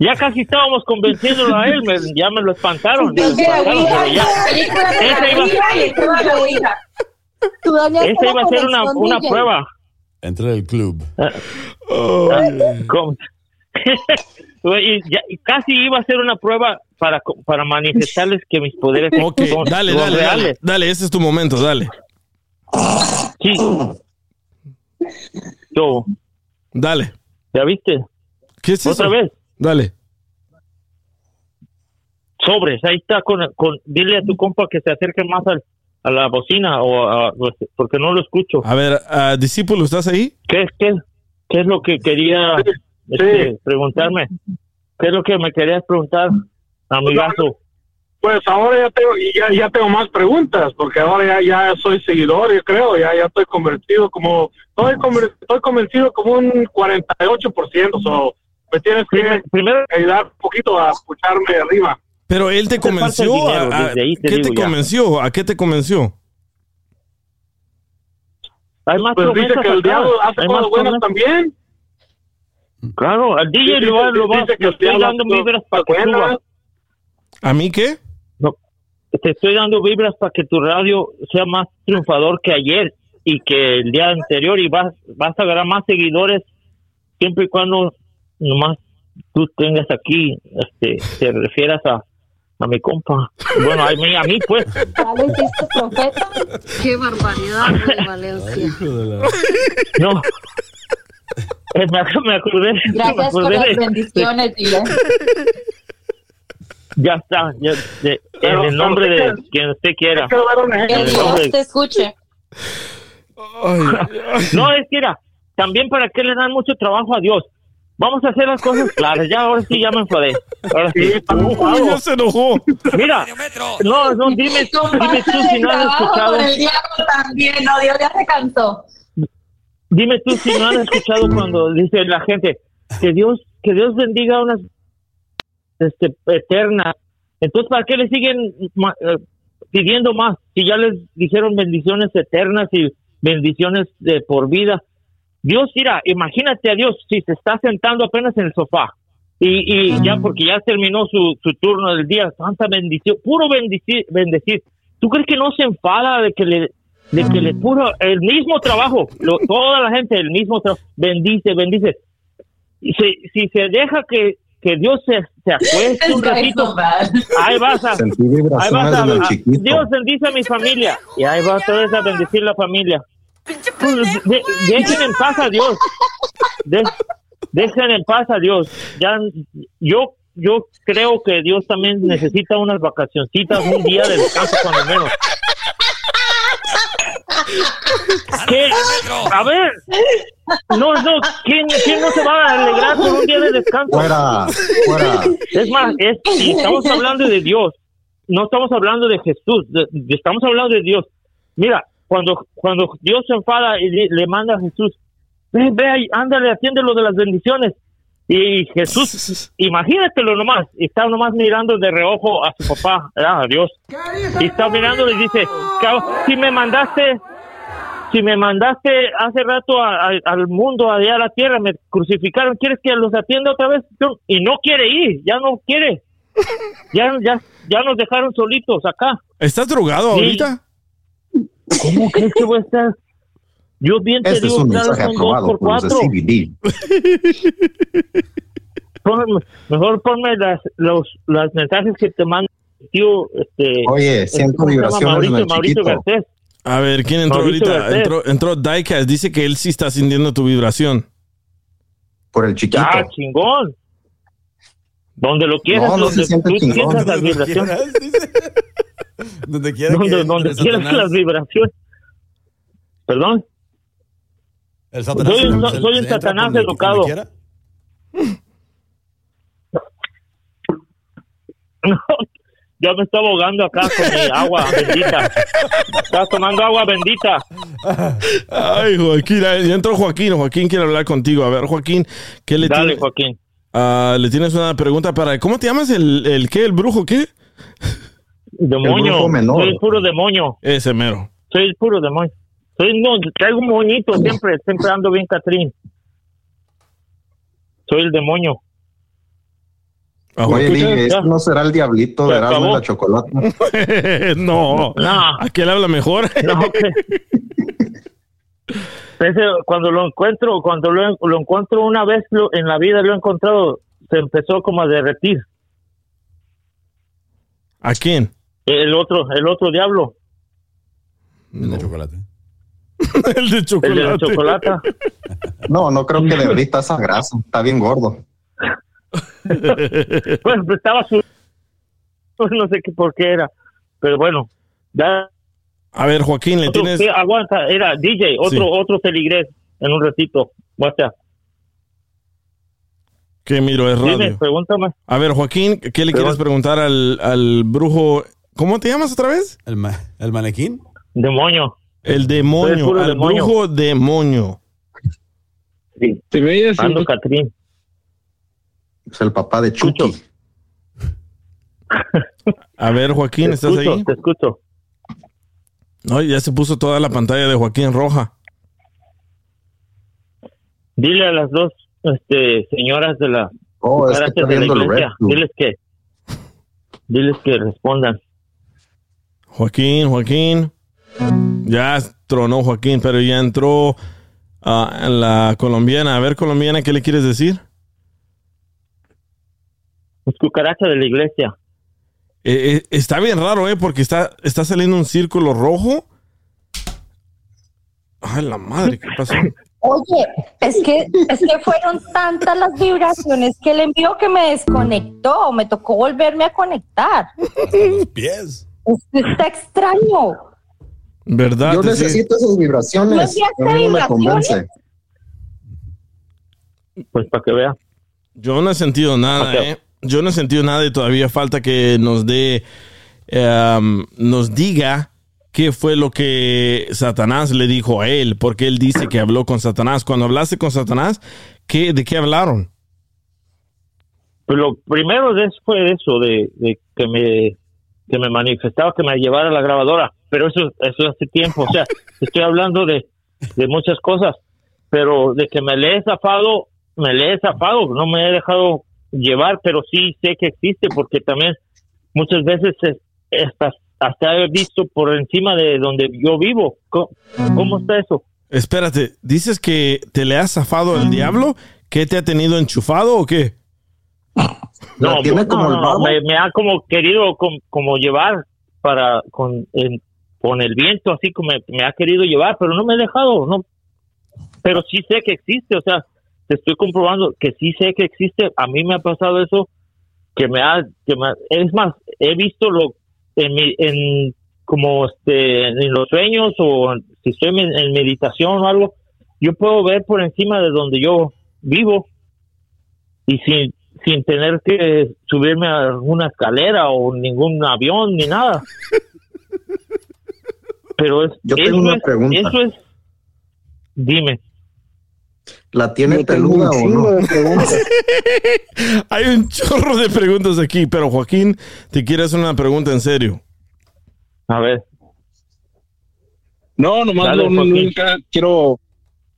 Ya casi estábamos convenciéndolo a él, me- ya me lo espantaron. me lo espantaron, pero ya. Esa iba, a ser una, una prueba. Entra el club. Ah, ya- casi iba a ser una prueba para, para manifestarles que mis poderes son, dale, son dale, dale. reales. Dale, ese es tu momento, dale. Sí. Yo, Dale. ¿ya viste? ¿Qué es ¿Otra eso? vez? Dale. Sobres, ahí está. Con, con, dile a tu compa que se acerque más al- a la bocina o a- porque no lo escucho. A ver, ah, discípulo, ¿estás ahí? ¿Qué, qué, qué es lo que quería este, preguntarme? ¿Qué es lo que me querías preguntar, amigazo? Pues ahora ya tengo, y ya, ya tengo más preguntas, porque ahora ya, ya soy seguidor, yo creo, ya, ya estoy convertido como, estoy, conver- estoy convencido como un 48%, so, me tienes que ayudar un poquito a escucharme de arriba. Pero él te convenció. dinero, a- te ¿Qué te ya. convenció? ¿A qué te convenció? Hay más Pues dice que el diablo hace cosas buenas también. Claro, al DJ lo va, lo el estoy dando vibras para que suba. ¿A mí qué? No, te estoy dando vibras para que tu radio sea más triunfador que ayer y que el día anterior y vas, vas a agarrar más seguidores siempre y cuando nomás tú tengas aquí, este, te refieras a, a mi compa. Bueno, a mí, a mí pues. Qué barbaridad, Valencia. No. Eh, Me, ac- me acordé. me Gracias por acordé las de- bendiciones, dile. Ya está, ya, de- Pero- en el nombre de quien usted quiera. Que Dios te escuche. No, es que era, también para qué le dan mucho trabajo a Dios. Vamos a hacer las cosas claras. Ya, ahora sí, ya me enfadé. Ahora sí. Uy, ya se enojó. Mira, no, no, dime, dime tú si no trabajo escuchado. con el diablo también, no, Dios ya se cansó. Dime tú si no han escuchado cuando dice la gente que Dios, que Dios bendiga unas este, eternas. Entonces, ¿para qué le siguen eh, pidiendo más? Si ya les dijeron bendiciones eternas y bendiciones de por vida. Dios, mira, imagínate a Dios si se está sentando apenas en el sofá y, y ya porque ya terminó su, su turno del día, tanta bendición, puro bendecir, bendecir. ¿Tú crees que no se enfada de que le de que le puro el mismo trabajo, lo- toda la gente el mismo trabajo, bendice, bendice. Y si, si se deja que, que Dios se, se acueste un ratito, ahí vas a, ahí vas a, a-. Dios bendice a mi familia y ahí vas otra vez a bendecir la familia. Pues, de- dejen en paz a Dios. De- dejen en paz a Dios. Ya, yo, yo creo que Dios también necesita unas vacacioncitas, un día de descanso cuando menos. ¿Qué? A ver, no, no, ¿quién, quién no se va a alegrar por un día de descanso? Fuera, fuera. Es más, es, estamos hablando de Dios, no estamos hablando de Jesús, de- de- estamos hablando de Dios. Mira, cuando, cuando Dios se enfada y le, le manda a Jesús, ve, ve ahí, ándale, atiende lo de las bendiciones. Y Jesús, imagínatelo nomás, está nomás mirando de reojo a su papá, a Dios. Y está mirando y dice, "Cab- si me mandaste, si me mandaste hace rato a- a- al mundo, allá a la tierra, me crucificaron, ¿quieres que los atienda otra vez? Y no quiere ir, ya no quiere. Ya, ya, ya nos dejaron solitos acá. ¿Estás drogado Sí. ahorita? ¿Cómo crees que voy a estar? Yo bien te Este es digo, un mensaje son dos aprobado por por los de cuatro. CBD. Ponme- mejor ponme las, los, los mensajes que te manda tío. Este, Oye, este, siento vibraciones Mauricio, Mauricio. Garcés. A ver, ¿quién entró ahorita? Entró, entró Diecast. Dice que él sí está sintiendo tu vibración. Por el chiquito. Ah, chingón. Donde lo quieras, No, no donde tú chingón. sientas las vibraciones. quieras. Donde quiera que Donde, donde quieras Satanás. las vibraciones. Perdón. El Satanás Soy un- se- soy un Satanás educado. No, ya me estaba ahogando acá con mi agua bendita. Estaba tomando agua bendita. Ay, Joaquín, ya entró Joaquín. Joaquín quiere hablar contigo. A ver, Joaquín, ¿qué le Dale, tienes? Joaquín. Ah, le tienes una pregunta para. ¿Cómo te llamas? ¿El, el qué? ¿El brujo qué? Demonio. brujo menor. Soy el puro demonio. Ese mero. Soy el puro demonio. Soy no, traigo un moñito siempre, siempre ando bien Catrín. Soy el demonio. Oye, dije, ¿este Ya. no será el diablito de Erasmo la chocolate? no. No. Aquel habla mejor. No, Ese, cuando lo encuentro, cuando lo, lo encuentro una vez lo- en la vida lo he encontrado, se empezó como a derretir. ¿A quién? El otro, el otro diablo, El de chocolate. el de el chocolate. de la chocolate. No, no creo que de ahorita esa grasa. Está bien gordo. Bueno, pues estaba su... pues no sé qué por qué era, pero bueno, ya A ver, Joaquín, le otro- tienes. sí, aguanta, era DJ, otro Sí. otro feligrés en un ratito. WhatsApp. ¿Qué miro? Es Dime, radio. pregúntame. A ver, Joaquín, ¿qué le quieres preguntar al, al brujo? ¿Cómo te llamas otra vez? ¿El, ma- el manequín? Demonio. El demonio, el al demonio. brujo demonio. Sí. Te veías Ando Catrín. Es el papá de Chucky. A ver, Joaquín, Te ¿estás escucho, ahí? Te escucho. No, ya se puso toda la pantalla de Joaquín roja. Dile a las dos este, señoras de la Oh, es que de la iglesia, diles que diles que respondan. Joaquín, Joaquín. Ya tronó Joaquín, pero ya entró ah, la colombiana. A ver, colombiana, ¿qué le quieres decir? Es cucaracha de la iglesia. Eh, eh, está bien raro, ¿eh? Porque está, está saliendo un círculo rojo. Ay, la madre, ¿qué pasó? Oye, es que, es que fueron tantas las vibraciones que el envío que me desconectó, me tocó volverme a conectar. Los pies. Es- Está extraño. ¿Verdad? Yo sí. necesito esas ¿No vibraciones. no me convence. Pues para que vea. Yo no he sentido nada. ¿eh? Yo no he sentido nada y todavía falta que nos dé, em, nos diga qué fue lo que Satanás le dijo a él, porque él dice que habló con Satanás. Cuando hablaste con Satanás, ¿qué, ¿de qué hablaron? Pues lo primero de eso fue eso, de, de que me que me manifestaba que me llevara a la grabadora, pero eso eso hace tiempo, o sea, estoy hablando de, de muchas cosas, pero de que me le he zafado, me le he zafado, no me he dejado llevar, pero sí sé que existe, porque también muchas veces es- hasta, hasta he visto por encima de donde yo vivo. ¿Cómo, cómo está eso? Espérate, ¿dices que te le has zafado el diablo? ¿Que te ha tenido enchufado o qué? No, tiene no, como el no, no, babo? me, me ha como querido com- como llevar para con, en- con el viento, así como me, me ha querido llevar, pero no me he dejado, no. Pero sí sé que existe, o sea, te estoy comprobando que sí sé que existe. A mí me ha pasado eso, que me ha, que me ha- es más, he visto lo en mi, en como este, en los sueños o si estoy en, en meditación o algo, yo puedo ver por encima de donde yo vivo y sin, sin tener que subirme a una escalera o ningún avión ni nada. Pero es, Yo eso tengo una es- pregunta. Eso es, dime. ¿La tiene peluda o no? Hay un chorro de preguntas aquí, pero Joaquín, te quiere hacer una pregunta en serio. A ver. No, nomás Dale, lo único que quiero, o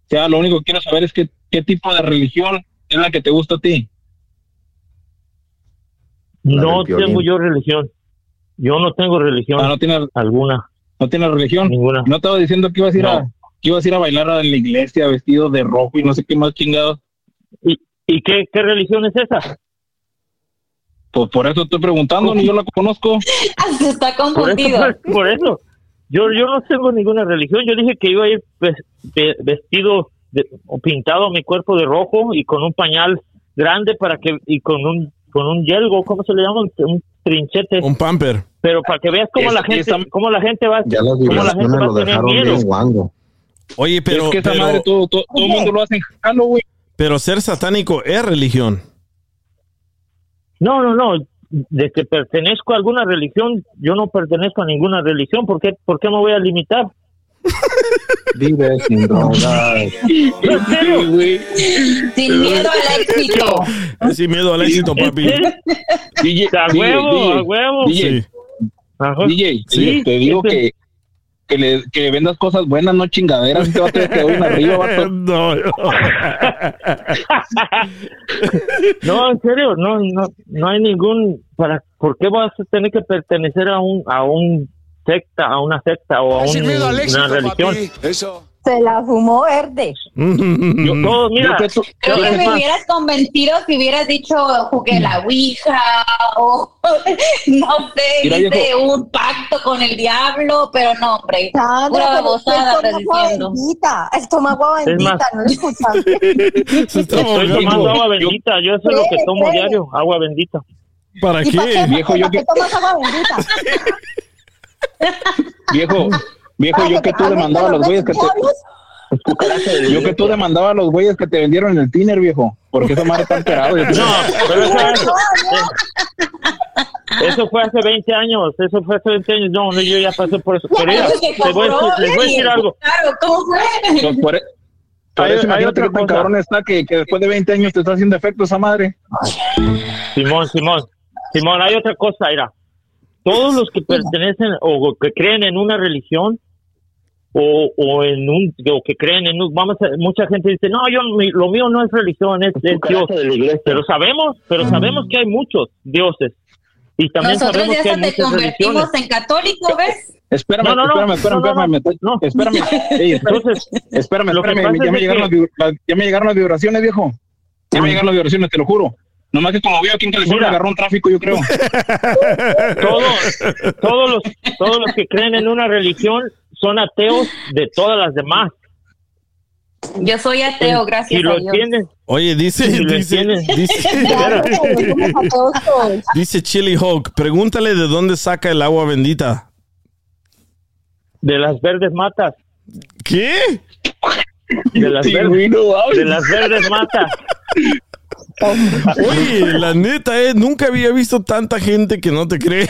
sea, lo único que quiero saber es que, qué tipo de religión es la que te gusta a ti. La no tengo yo religión. Yo no tengo religión Ah, no tiene, alguna. no tiene religión. Ninguna. No estaba diciendo que ibas a ir a. que ibas a ir a bailar en la iglesia vestido de rojo y no sé qué más chingados. ¿Y, y qué, qué religión es esa? Pues por eso estoy preguntando, ni yo la conozco. Está Por eso, confundido. pues, por eso. Yo, yo no tengo ninguna religión. Yo dije que iba a ir ves- ve- vestido de- o pintado mi cuerpo de rojo y con un pañal grande para que y con un con un yelgo, ¿cómo se le llama? Un trinchete. Un pamper. Pero para que veas cómo Es- la gente, esa- cómo la gente va, cómo la gente va a lo tener dejaron miedo. Oye, pero, es que esa pero, madre todo, todo, todo el mundo lo hace en Halloween. pero ser satánico es religión. No, no, no. de que pertenezco a alguna religión, yo no pertenezco a ninguna religión, ¿por qué, por qué me voy a limitar? Vive sin drogas. No, en serio. Sin miedo al éxito. Sin miedo al éxito, papi. DJ, A huevo, a huevo. DJ, Sí. DJ, Sí, te digo que, que, le, que vendas cosas buenas, no chingaderas. Te va a tener que dar una arriba, vato. No, no. No, en serio, no, no, no hay ningún, para, ¿por qué vas a tener que pertenecer a un, a un secta, a una secta o a un- una religión? Se la fumó verde. Yo, todo, mira, Yo que tú- Creo que es me más, hubieras convencido si hubieras dicho jugué la ouija o no sé, Mira, hice viejo. un pacto con el diablo, pero no, hombre. Sandra, Pura pero estás toma agua bendita. Es no lo escuchaste. Estoy tomando agua bendita, yo eso es lo que tomo diario, agua bendita. ¿Para ¿Y para qué, yo ¿Para qué tomas agua bendita? Viejo, viejo, ¿Para yo que que te tú demandaba a los güeyes que te... Yo que tú demandaba a los güeyes que te vendieron en el tiner, viejo. Porque esa madre está alterada. No, pero eso, eso, eso fue hace 20 años, eso fue hace 20 años, no, no, yo ya pasé por eso. Pero se les voy, a decir- les voy a decir algo. Claro, ¿cómo fue? Pues e- Hay- hay otra qué tan cosa. cabrón está que, que después de 20 años te está haciendo efecto esa madre. Simón, Simón, Simón, hay otra cosa, mira. Todos los que pertenecen o que creen en una religión o, o en un o que creen en un, vamos a, mucha gente dice no yo mi- lo mío no es religión es, es Dios pero sabemos pero sabemos que hay muchos dioses y también Nosotros sabemos ya que hay muchas convertimos religiones en católico, ¿ves? Espérame, No, no, no. espérame, espérame, No, no, no. espérame, No. espérame. Ey, espérame, entonces espérame, espérame, pasa ya es me, de llegaron que- las, ya me llegaron las vibraciones, viejo. Ya me llegaron las vibraciones, te lo juro. Nomás que como veo aquí en California agarró un tráfico, yo creo. todos todos los todos los que creen en una religión son ateos de todas las demás Yo soy ateo, gracias si lo a Dios. entienden Oye, dice, Si dice, dice, dice Chili Hawk, pregúntale de dónde saca el agua bendita. de las verdes matas ¿Qué? de las verdes de las verdes matas Oye, la neta, eh, nunca había visto tanta gente que no te cree.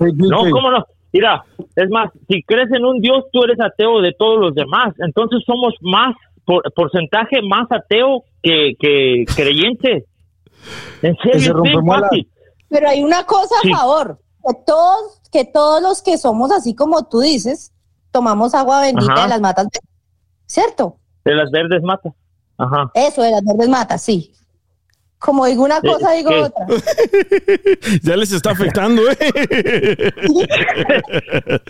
No, ¿cómo no? Mira, es más, si crees en un Dios, tú eres ateo de todos los demás. Entonces somos más, por, porcentaje más ateo que, que creyente. En serio. Pero hay una cosa Sí. a favor, que todos, que todos los que somos así como tú dices, tomamos agua bendita Ajá. de las matas, ¿cierto? De las verdes matas. Ajá. Eso de las verdes matas, sí. Como digo una cosa, digo ¿qué? otra. ya les está afectando, ¿eh?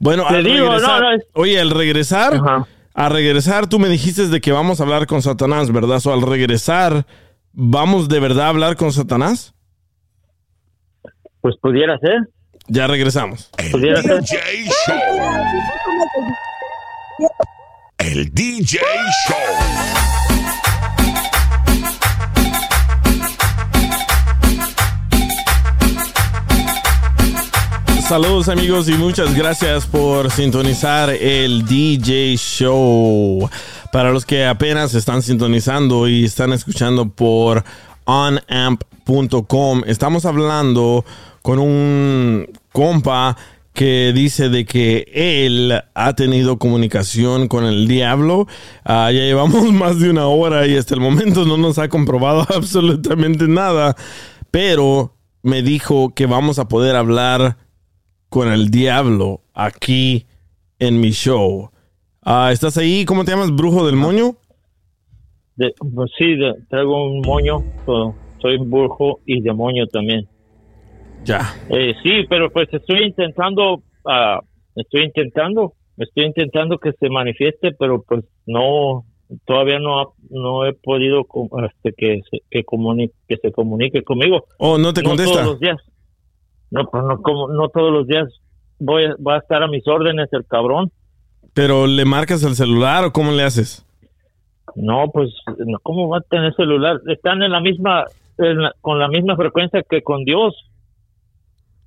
bueno, Te al digo, regresar, no, no, es- oye, al regresar, Ajá. a regresar, tú me dijiste de que vamos a hablar con Satanás, ¿verdad? O al regresar, ¿vamos de verdad a hablar con Satanás? Pues pudiera ser. Ya regresamos. El Pudiera ser. DJ Show. El DJ Show. Saludos amigos y muchas gracias por sintonizar el DJ Show. Para los que apenas están sintonizando y están escuchando por onamp.com, estamos hablando con un compa que dice de que él ha tenido comunicación con el diablo. Ah, ya llevamos más de una hora y hasta el momento no nos ha comprobado absolutamente nada. Pero me dijo que vamos a poder hablar con el diablo aquí en mi show. Ah, ¿Estás ahí? ¿Cómo te llamas? ¿Brujo del Moño? De- pues sí, de- traigo un moño. so- soy burjo y demonio también. Ya. Eh, sí, pero pues estoy intentando, ah, estoy intentando, estoy intentando que se manifieste, pero pues no, todavía no, ha- no he podido este, que, se, que, comuni- que se comunique conmigo. Oh, no te No contesta. todos los días. No, pues no, como, no todos los días voy a, va a estar a mis órdenes el cabrón. Pero le marcas el celular o cómo le haces? No, pues, ¿cómo va a tener celular? Están en la misma, en la- con la misma frecuencia que con Dios.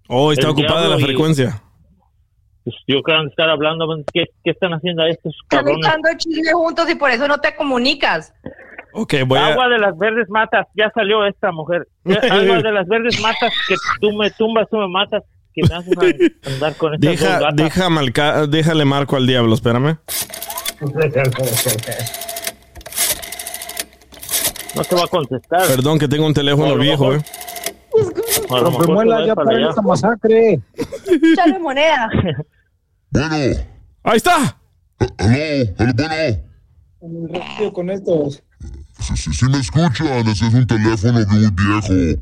Oh, está El ocupada la frecuencia. Pues yo creo que estar hablando, ¿qué, qué están haciendo a estos Están cabrones? echando chisme juntos y por eso no te comunicas. Ok, voy a... Agua de las verdes matas, ya salió esta mujer. Agua de las verdes matas, que tú me tumbas, tú me matas, que me haces a- andar con estas Deja, deja malca- déjale marco al diablo, espérame. No te va a contestar. Perdón que tengo un teléfono viejo, eh. Rompemuela, ya para allá. esta masacre. Échale moneda. Bueno, Ahí está. aló, aló, bueno. Con estos. Si, si, si me escuchan, ese es un teléfono muy viejo.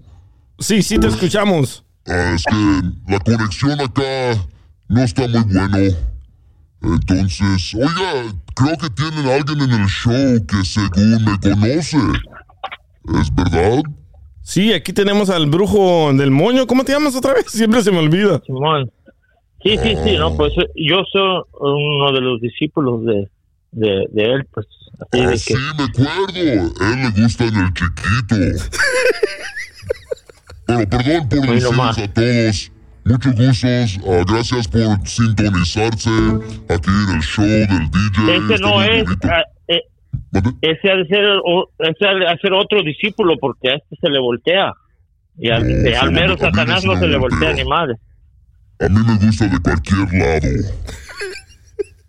Sí, sí te escuchamos. Ah, es que la conexión acá no está muy bueno. Entonces, oiga, creo que tienen a alguien en el show que según me conoce. ¿Es verdad? Sí, aquí tenemos al brujo del moño. ¿Cómo te llamas otra vez? Siempre se me olvida. Simón. Sí, sí, sí, no, pues eh, yo soy uno de los discípulos de, de, de él, pues así Ah, de sí, que me acuerdo. Él le gusta en el chiquito. Bueno, perdón por decirles a todos. Muchos gustos. ah, gracias por sintonizarse aquí en el show del DJ. ese Está no es, ah, eh, ese ha de ser, o- ese ha de ser otro discípulo porque a este se le voltea. Y al, No, al mero a Satanás no se le voltea. voltea ni madre. A mí me gusta de cualquier lado.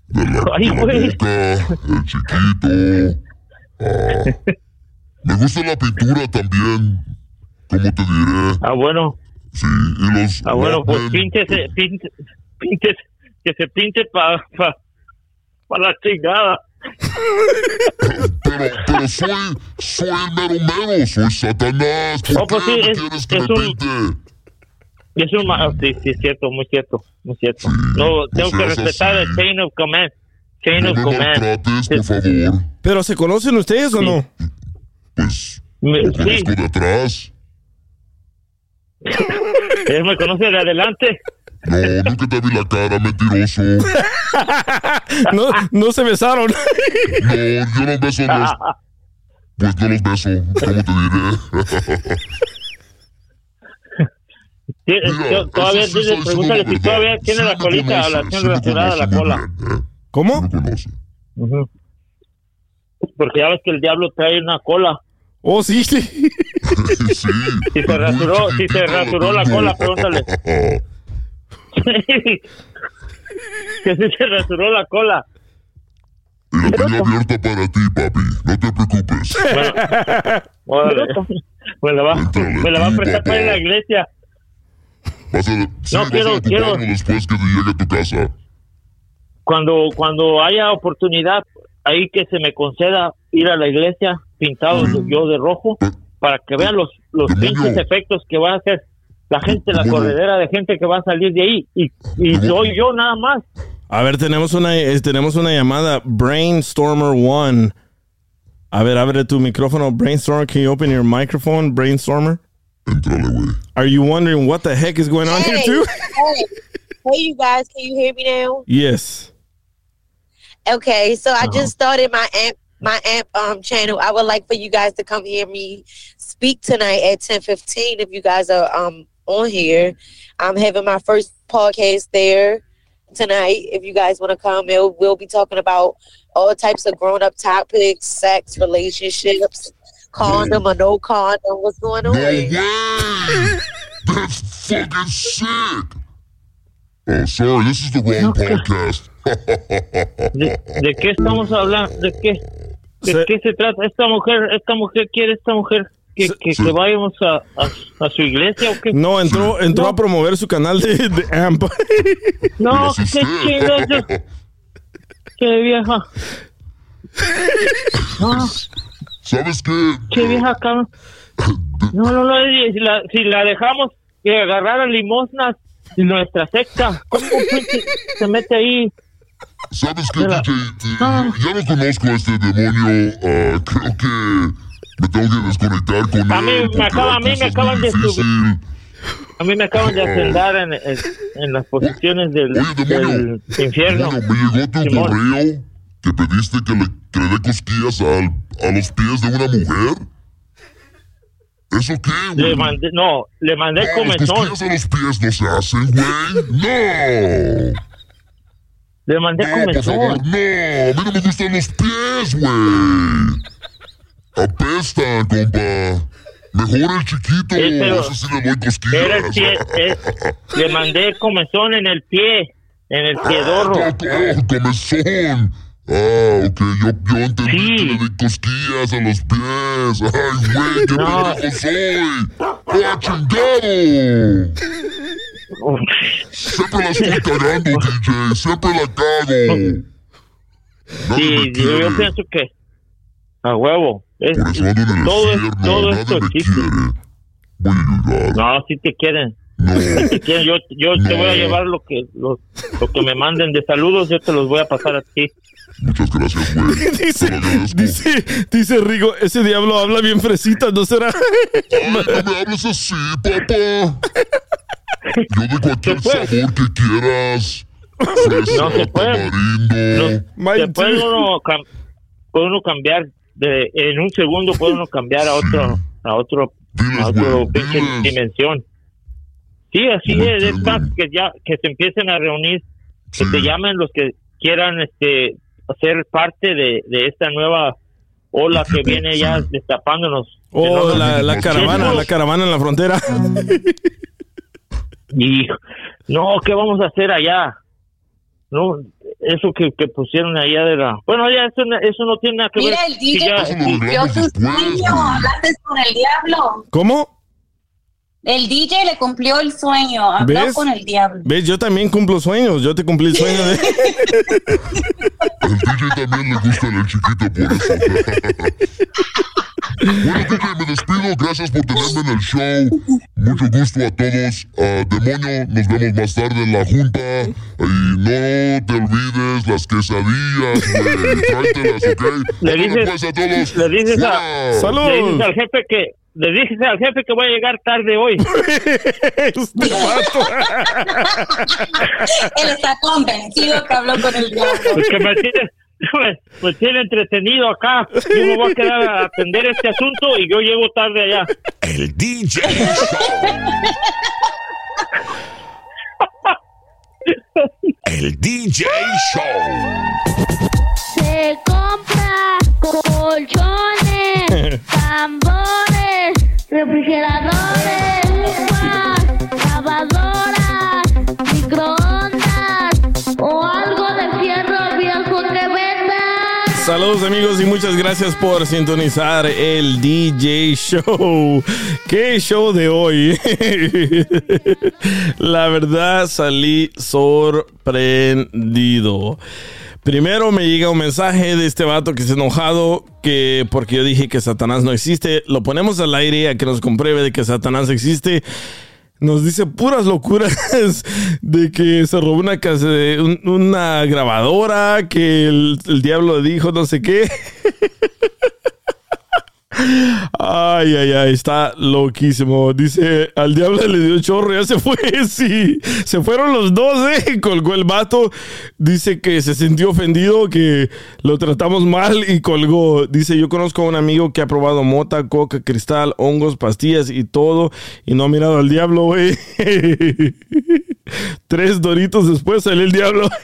De la, Ay, de la boca, el chiquito. ah, me gusta la pintura también. ¿Cómo te diré? Ah, bueno. Sí, y los. Ah, bueno, pues Walkman, píntese, pinte, pinte, que se pinte para pa, pa la chingada. Pero, pero soy, soy el mero mero, soy Satanás. ¿Por Oh, pues qué sí, me es- quieres que me un- pinte? Y es un ma- ah, sí, sí, es cierto, muy cierto, muy cierto. no, tengo que respetar así. el chain of command. Chain No of me command. maltrates, por favor. ¿Pero se conocen ustedes o no? Pues, Me- lo sí, conozco de atrás. él me conoce de adelante. No, nunca te vi la cara, mentiroso. No, no se besaron. No, yo los beso los... Pues no los beso, ¿cómo te diré? Sí, Mira, yo- todavía sí pregúntale si todavía tiene Sí la colita la tiene me rasurada la cola. bien, ¿eh? ¿Cómo? Me conoce. Ujú. Porque ya ves que el diablo trae una cola. Oh, sí, sí. sí. Si se rasuró, si se rasuró la cola, pregúntale. que si se rasuró la cola. Y la tengo abierta para ti, papi. No te preocupes. Órale. Me la va, me la va a prestar para ir a la iglesia. Vas a, sí, No, vas quiero- a quiero- después que te llegue a tu casa. Cuando, cuando haya oportunidad, ahí que se me conceda ir a la iglesia pintado yo de rojo para que vean los, los pinches efectos que va a hacer la gente, la corredera de gente que va a salir de ahí. Y, y soy yo nada más. A ver, tenemos una, eh, tenemos una llamada. Brainstormer One. A ver, abre tu micrófono. Brainstormer, can you open your microphone, Brainstormer? Are you wondering what the heck is going on here too? hey, hey, you guys, can you hear me now? Yes. Okay, so I Uh-huh. just started my amp my amp um channel. I would like for you guys to come hear me speak tonight at ten fifteen. If you guys are um on here, I'm having my first podcast there tonight. If you guys want to come, it'll, we'll be talking about all types of grown up topics, sex, relationships, condom or no condom. What's going on? No way! That's fucking sick! Oh, sorry, this is the wrong podcast. ¿De, de qué estamos hablando? ¿De qué? ¿De Se- qué se trata? Esta mujer, esta mujer quiere esta mujer que, que, que vayamos a, a, a su iglesia o qué? No, entró, entró a promover su canal de, de AMP. No, qué chingados. Qué vieja. No, ¿Sabes qué? qué vieja cabrón. No, no, no, si la, si la dejamos que agarrara limosnas de nuestra secta, ¿cómo pinche se mete ahí? ¿Sabes qué, DJ? Ya no conozco a este demonio. ah, creo que me tengo que desconectar con A mí él. me acaba- a mí me acaban de subir. A mí me acaban de ascender en, en, en las posiciones del, del infierno. Bueno, me llegó tu Simón. correo que pediste que le, que le dé cosquillas al- a los pies de una mujer. ¿Eso qué, güey? Le mandé, no, le mandé No, las comezón. cosquillas a los pies no se hacen, güey. ¡No! Le mandé No, por comezón. favor, no. A mí no me gustan los pies, güey. apesta, compa. Mejor el chiquito, Eh, ese sí le doy Era el cosquillas. pie, eh, le mandé comezón en el pie, en el piedorro. Oh, comezón. Ah, ok, yo, yo entendí que le di cosquillas a los pies. Ay, güey, qué No. pendejo soy. ¡Ah, chingado! Siempre la estoy cagando, DJ. Siempre la cago. Sí, yo, yo pienso que a huevo. Es, Por eso ando en el todo, es- todo nadie esto me existe. quiere. Voy a llorar. No, si te quieren. Si quieren, yo, te voy a llevar lo que lo, lo que me manden de saludos, yo te los voy a pasar a ti. Muchas gracias, güey. dice, dice, dice Rigo, ese diablo habla bien fresita, ¿no será? Ay, no me hables así, papá. Yo de cualquier sabor que quieras. Fresa, No se puede. tamarindo. Se puede uno, puede uno cambiar de, en un segundo puede uno cambiar a otro a otro a otro pinche dimensión. Sí, así es, es más que ya que se empiecen a reunir, que te llamen los que quieran este ser parte de, de esta nueva ola que viene ya destapándonos. Oh, la, la caravana, la caravana en la frontera. Y no, ¿qué vamos a hacer allá? No, eso que, que pusieron allá de la... Bueno, ya eso, no- eso no tiene nada que Mira, ver. el DJ su sueño. Hablaste con el diablo. ¿Cómo? El DJ le cumplió el sueño. Habló ¿Ves? con el diablo. ¿Ves? Yo también cumplo sueños. Yo te cumplí el sueño de... Al DJ también le gusta el chiquito por eso. bueno, DJ, me despido. Gracias por tenerme en el show. Mucho gusto a todos. Ah, demonio, nos vemos más tarde en la junta. Y no te olvides las quesadillas, güey. Tráetelas, ¿ok? Le dices, pues, a todos. le dices, a- le dices al jefe que le dices al jefe que voy a llegar tarde hoy. Él está convencido que habló con el diablo. Porque me tiene, entretenido acá. Yo me voy a quedar a atender este asunto y yo llego tarde allá. El DJ El DJ Show. Se compra colchones, tambores, refrigeradores, uvas, lavadoras, microondas o algo de fierro viejo que venda. Saludos amigos y muchas gracias por sintonizar el DJ Show. ¿Qué show de hoy? La verdad salí sorprendido. Primero me llega un mensaje de este vato que se enojado que porque yo dije que Satanás no existe. Lo ponemos al aire a que nos compruebe de que Satanás existe. Nos dice puras locuras de que se robó una, casa, un- una grabadora, que el, el diablo dijo no sé qué. Ay, ay, ay, está loquísimo. Dice, al diablo le dio chorro, ya se fue, sí. Se fueron los dos, eh. Colgó el vato. Dice que se sintió ofendido, que lo tratamos mal y colgó. Dice, yo conozco a un amigo que ha probado mota, coca, cristal, hongos, pastillas y todo y no ha mirado al diablo, güey. Tres doritos después salió el diablo.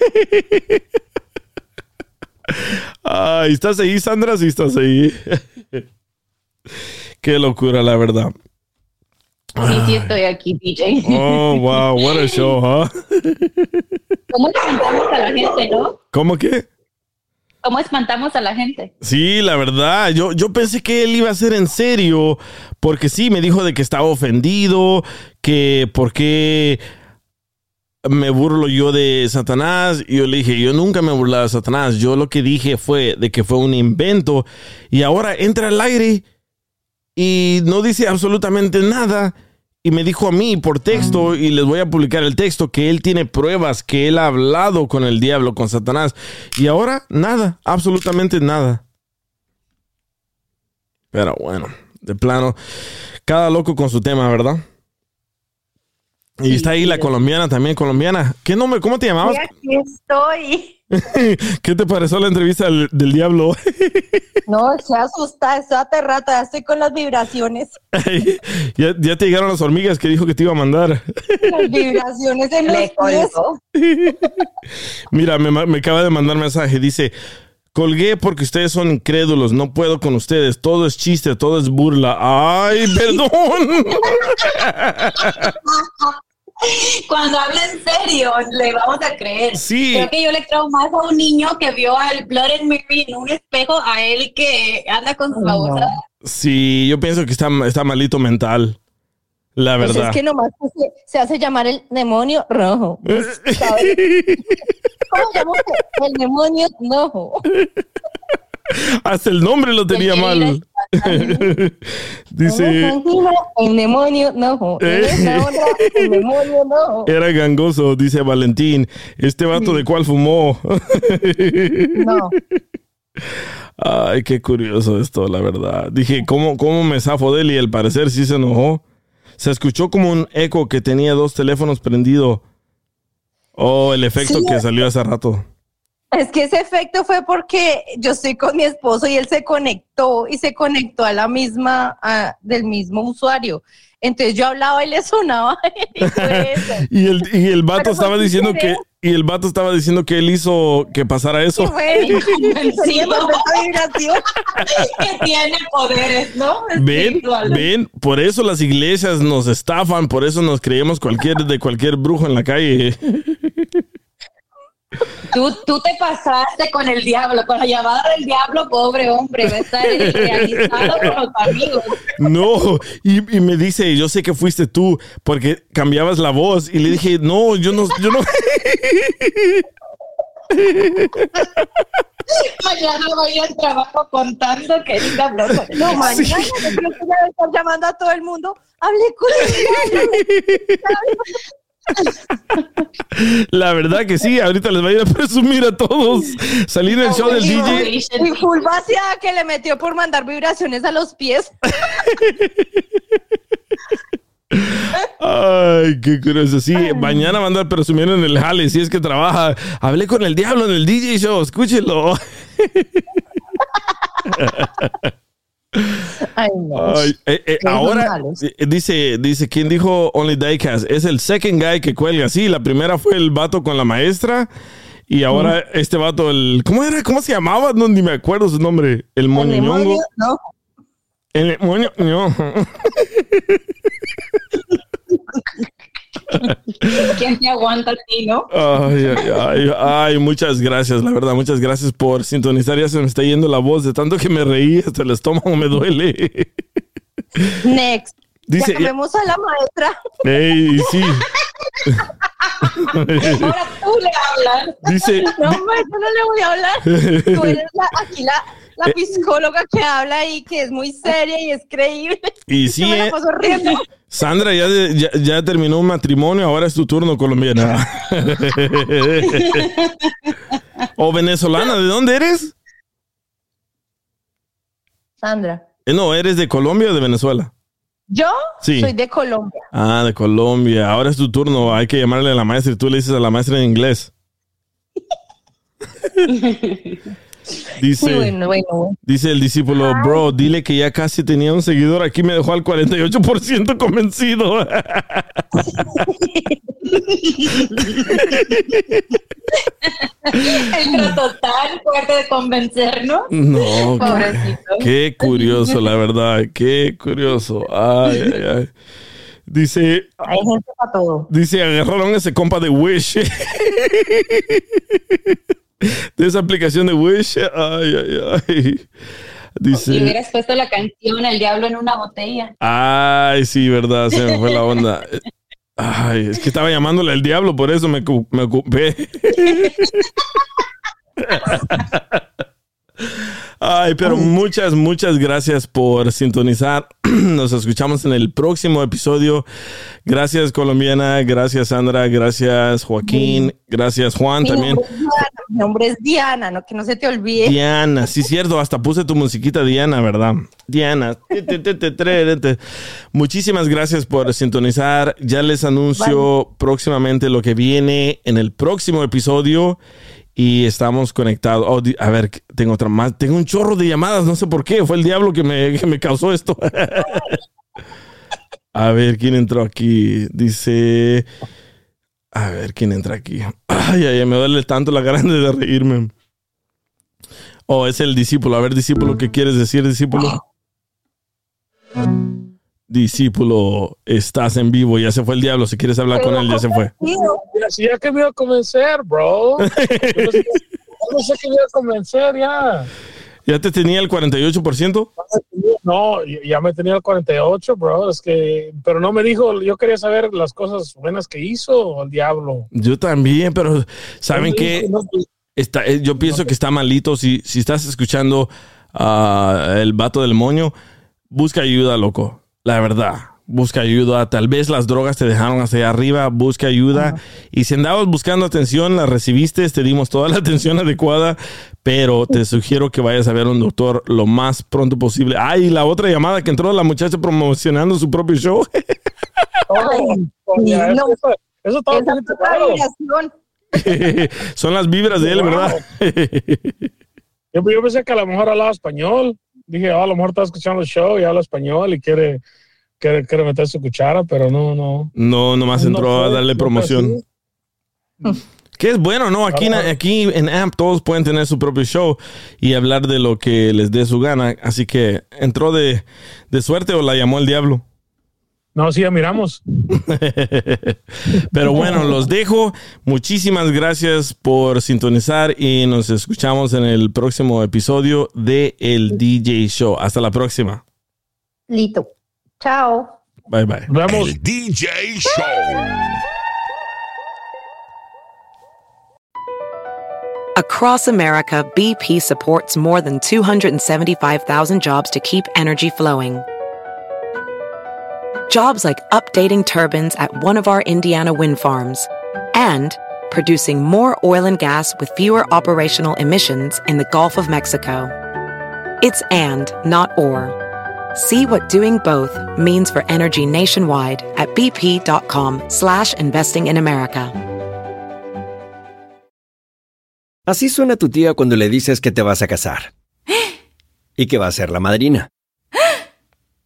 Ay, ¿estás ahí, Sandra? Sí, estás ahí. Qué locura, la verdad. Sí, sí, estoy aquí, DJ. Oh, wow, what a show, huh? ¿Cómo espantamos a la gente, no? ¿Cómo que? ¿Cómo espantamos a la gente? Sí, la verdad, yo, yo pensé que él iba a ser en serio, porque sí, me dijo de que estaba ofendido, que por qué me burlo yo de Satanás, y yo le dije, yo nunca me burlaba de Satanás, yo lo que dije fue de que fue un invento, y ahora entra al aire y no dice absolutamente nada. Y me dijo a mí por texto, y les voy a publicar el texto, que él tiene pruebas, que él ha hablado con el diablo, con Satanás. Y ahora nada, absolutamente nada. Pero bueno, de plano, cada loco con su tema, ¿verdad? Y está ahí la colombiana también, colombiana. ¿Qué nombre? ¿Cómo te llamabas? Aquí estoy. ¿Qué te pareció la entrevista del, del diablo? No, se asusta, estoy aterrada, ya estoy con las vibraciones. ya, ya te llegaron las hormigas que dijo que te iba a mandar. Las vibraciones en los pies. Mira, me, me acaba de mandar mensaje. Dice, Colgué porque ustedes son incrédulos. No puedo con ustedes. Todo es chiste, todo es burla. Ay, perdón. Cuando habla en serio, le vamos a creer. Sí. Creo que yo le creo más a un niño que vio al Blood and Mary en un espejo a él que anda con su babosa. Sí, yo pienso que está, está malito mental. La Pues verdad. es que nomás se, se hace llamar el demonio rojo. Pues, ¿sabes? El demonio rojo. Hasta el nombre lo tenía mal. Dice, El demonio. En Eh. el demonio era gangoso, dice Valentín. Este vato de cuál fumó. No. Ay, qué curioso esto, la verdad. Dije, ¿cómo, cómo me zafo de él? Y al parecer sí se enojó. Se escuchó como un eco que tenía dos teléfonos prendidos. Oh, el efecto Sí. que salió hace rato. Es que ese efecto fue porque yo estoy con mi esposo y él se conectó y se conectó a la misma, a- del mismo usuario. Entonces yo hablaba y le sonaba. y el, y el vato Pero estaba diciendo que y el vato estaba diciendo que él hizo que pasara eso. Sí, que tiene poderes, ¿no? Ven, ven, por eso las iglesias nos estafan, por eso nos creemos cualquier de cualquier brujo en la calle. Tú, tú te pasaste con el diablo, con la llamada del diablo, pobre hombre, va a estar realizado con los amigos. No, y, y me dice, yo sé que fuiste tú, porque cambiabas la voz. Y le dije, no, yo no, yo no. Mañana voy al trabajo contando que diablo. No, mañana yo creo que ya estar llamando a todo el mundo. Hablé con el La verdad que sí, ahorita les voy a ir a presumir a todos. Salí en el show del DJ. Y full vaciada que le metió por mandar vibraciones a los pies. Ay, qué curioso. Sí, mañana va a andar presumiendo en el jale, si es que trabaja. Hablé con el diablo en el DJ show, escúchelo. Ay, no. Ay, eh, eh, ahora dice, dice, ¿quién dijo Only Diecast? Es el second guy que cuelga. Sí, la primera fue el vato con la maestra. Y ahora este vato, el. ¿Cómo era? ¿Cómo se llamaba? No, ni me acuerdo su nombre. El moñoñongo. demonio, no. El moñoñongo. ¿Quién te aguanta a ti, no? Ay, ay, ay, ay, muchas gracias, la verdad, muchas gracias por sintonizar. Ya se me está yendo la voz de tanto que me reí, hasta el estómago me duele. Next. Dice- ya cambiamos a la maestra. Ey, sí. Ahora tú le hablas. Dice- No, hombre, yo no le voy a hablar. Tú eres la, aquí la, la psicóloga que habla y que es muy seria y es creíble. Y sí, Yo me la eh. paso riendo. Sandra ya, de- ya, ya terminó un matrimonio, ahora es tu turno colombiana. o venezolana, ¿de dónde eres? Sandra. Eh, No, ¿eres de Colombia o de Venezuela? Yo Sí. soy de Colombia. Ah, de Colombia. Ahora es tu turno. Hay que llamarle a la maestra y tú le dices a la maestra en inglés. Dice, Sí, bueno, bueno, bueno. dice el discípulo, bro, dile que ya casi tenía un seguidor. Aquí me dejó al 48% convencido. El trató tan fuerte de convencernos. No, qué curioso, la verdad. Qué curioso. Ay, ay, ay. Dice, Hay gente para todo. dice, agarraron ese compa de Wish. de esa aplicación de Wish. Ay, ay, ay. Y Dice, hubieras puesto la canción El Diablo en una botella. ay, sí, verdad, se me fue la onda. Ay, es que estaba llamándole al diablo, por eso me, me ocupé. Ay, pero muchas, muchas gracias por sintonizar. Nos escuchamos en el próximo episodio. Gracias, colombiana. Gracias, Sandra. Gracias, Joaquín. Gracias, Juan Mi también. nombre es Diana, mi nombre es Diana, no que no se te olvide. Diana, sí, cierto. Hasta puse tu musiquita, Diana, ¿verdad? Diana. Muchísimas gracias por sintonizar. Ya les anuncio próximamente lo que viene en el próximo episodio. Y estamos conectados. Oh, a ver, tengo otra más. Tengo un chorro de llamadas. No sé por qué. Fue el diablo que me, que me causó esto. a ver, ¿quién entró aquí? Dice. A ver, ¿quién entra aquí? Ay, ay, me duele tanto la grande de reírme. Oh, es el discípulo. A ver, discípulo, ¿qué quieres decir, discípulo? Discípulo, estás en vivo. Ya se fue el diablo. Si quieres hablar con él, ya se fue. Ya, si ya que me iba a convencer, bro. Yo no sé- yo no sé qué me iba a convencer ya. ¿Ya te tenía el 48%? No, ya me tenía el 48, bro. Es que, pero no me dijo, yo quería saber las cosas buenas que hizo el diablo. Yo también, pero ¿saben qué? no, Está, eh, yo pienso que está malito. Si, si estás escuchando a el vato del moño, busca ayuda, loco. La verdad. Busca ayuda. Tal vez las drogas te dejaron hacia allá arriba. Busca ayuda. Y si andabas buscando atención, la recibiste. Te dimos toda la atención adecuada. Pero te sugiero que vayas a ver a un doctor lo más pronto posible. Ay, la otra llamada que entró la muchacha promocionando su propio show. ya, eso, eso- eso estaba. Son las vibras de él, ¿verdad? Yo, yo pensé que a lo mejor hablaba español. Dije, ah, a lo mejor está escuchando el show y habla español y quiere, quiere, quiere meter su cuchara, pero no, no. No, nomás No entró a darle promoción. Que es bueno, ¿no? Aquí, en- aquí en AMP todos pueden tener su propio show y hablar de lo que les dé su gana. Así que entró de, de suerte o la llamó el diablo. No, sí, ya miramos. Pero bueno, los dejo. Muchísimas gracias por sintonizar y nos escuchamos en el próximo episodio de El DJ Show. Hasta la próxima. Listo. Chao. Bye bye. Vamos. El DJ Show. Across America, BP supports more than 275,000 jobs to keep energy flowing. Jobs like updating turbines at one of our Indiana wind farms and producing more oil and gas with fewer operational emissions in the Gulf of Mexico. It's and, not or. See what doing both means for energy nationwide at bp.com slash investing in America. Así suena tu tía cuando le dices que te vas a casar. Y que va a ser la madrina.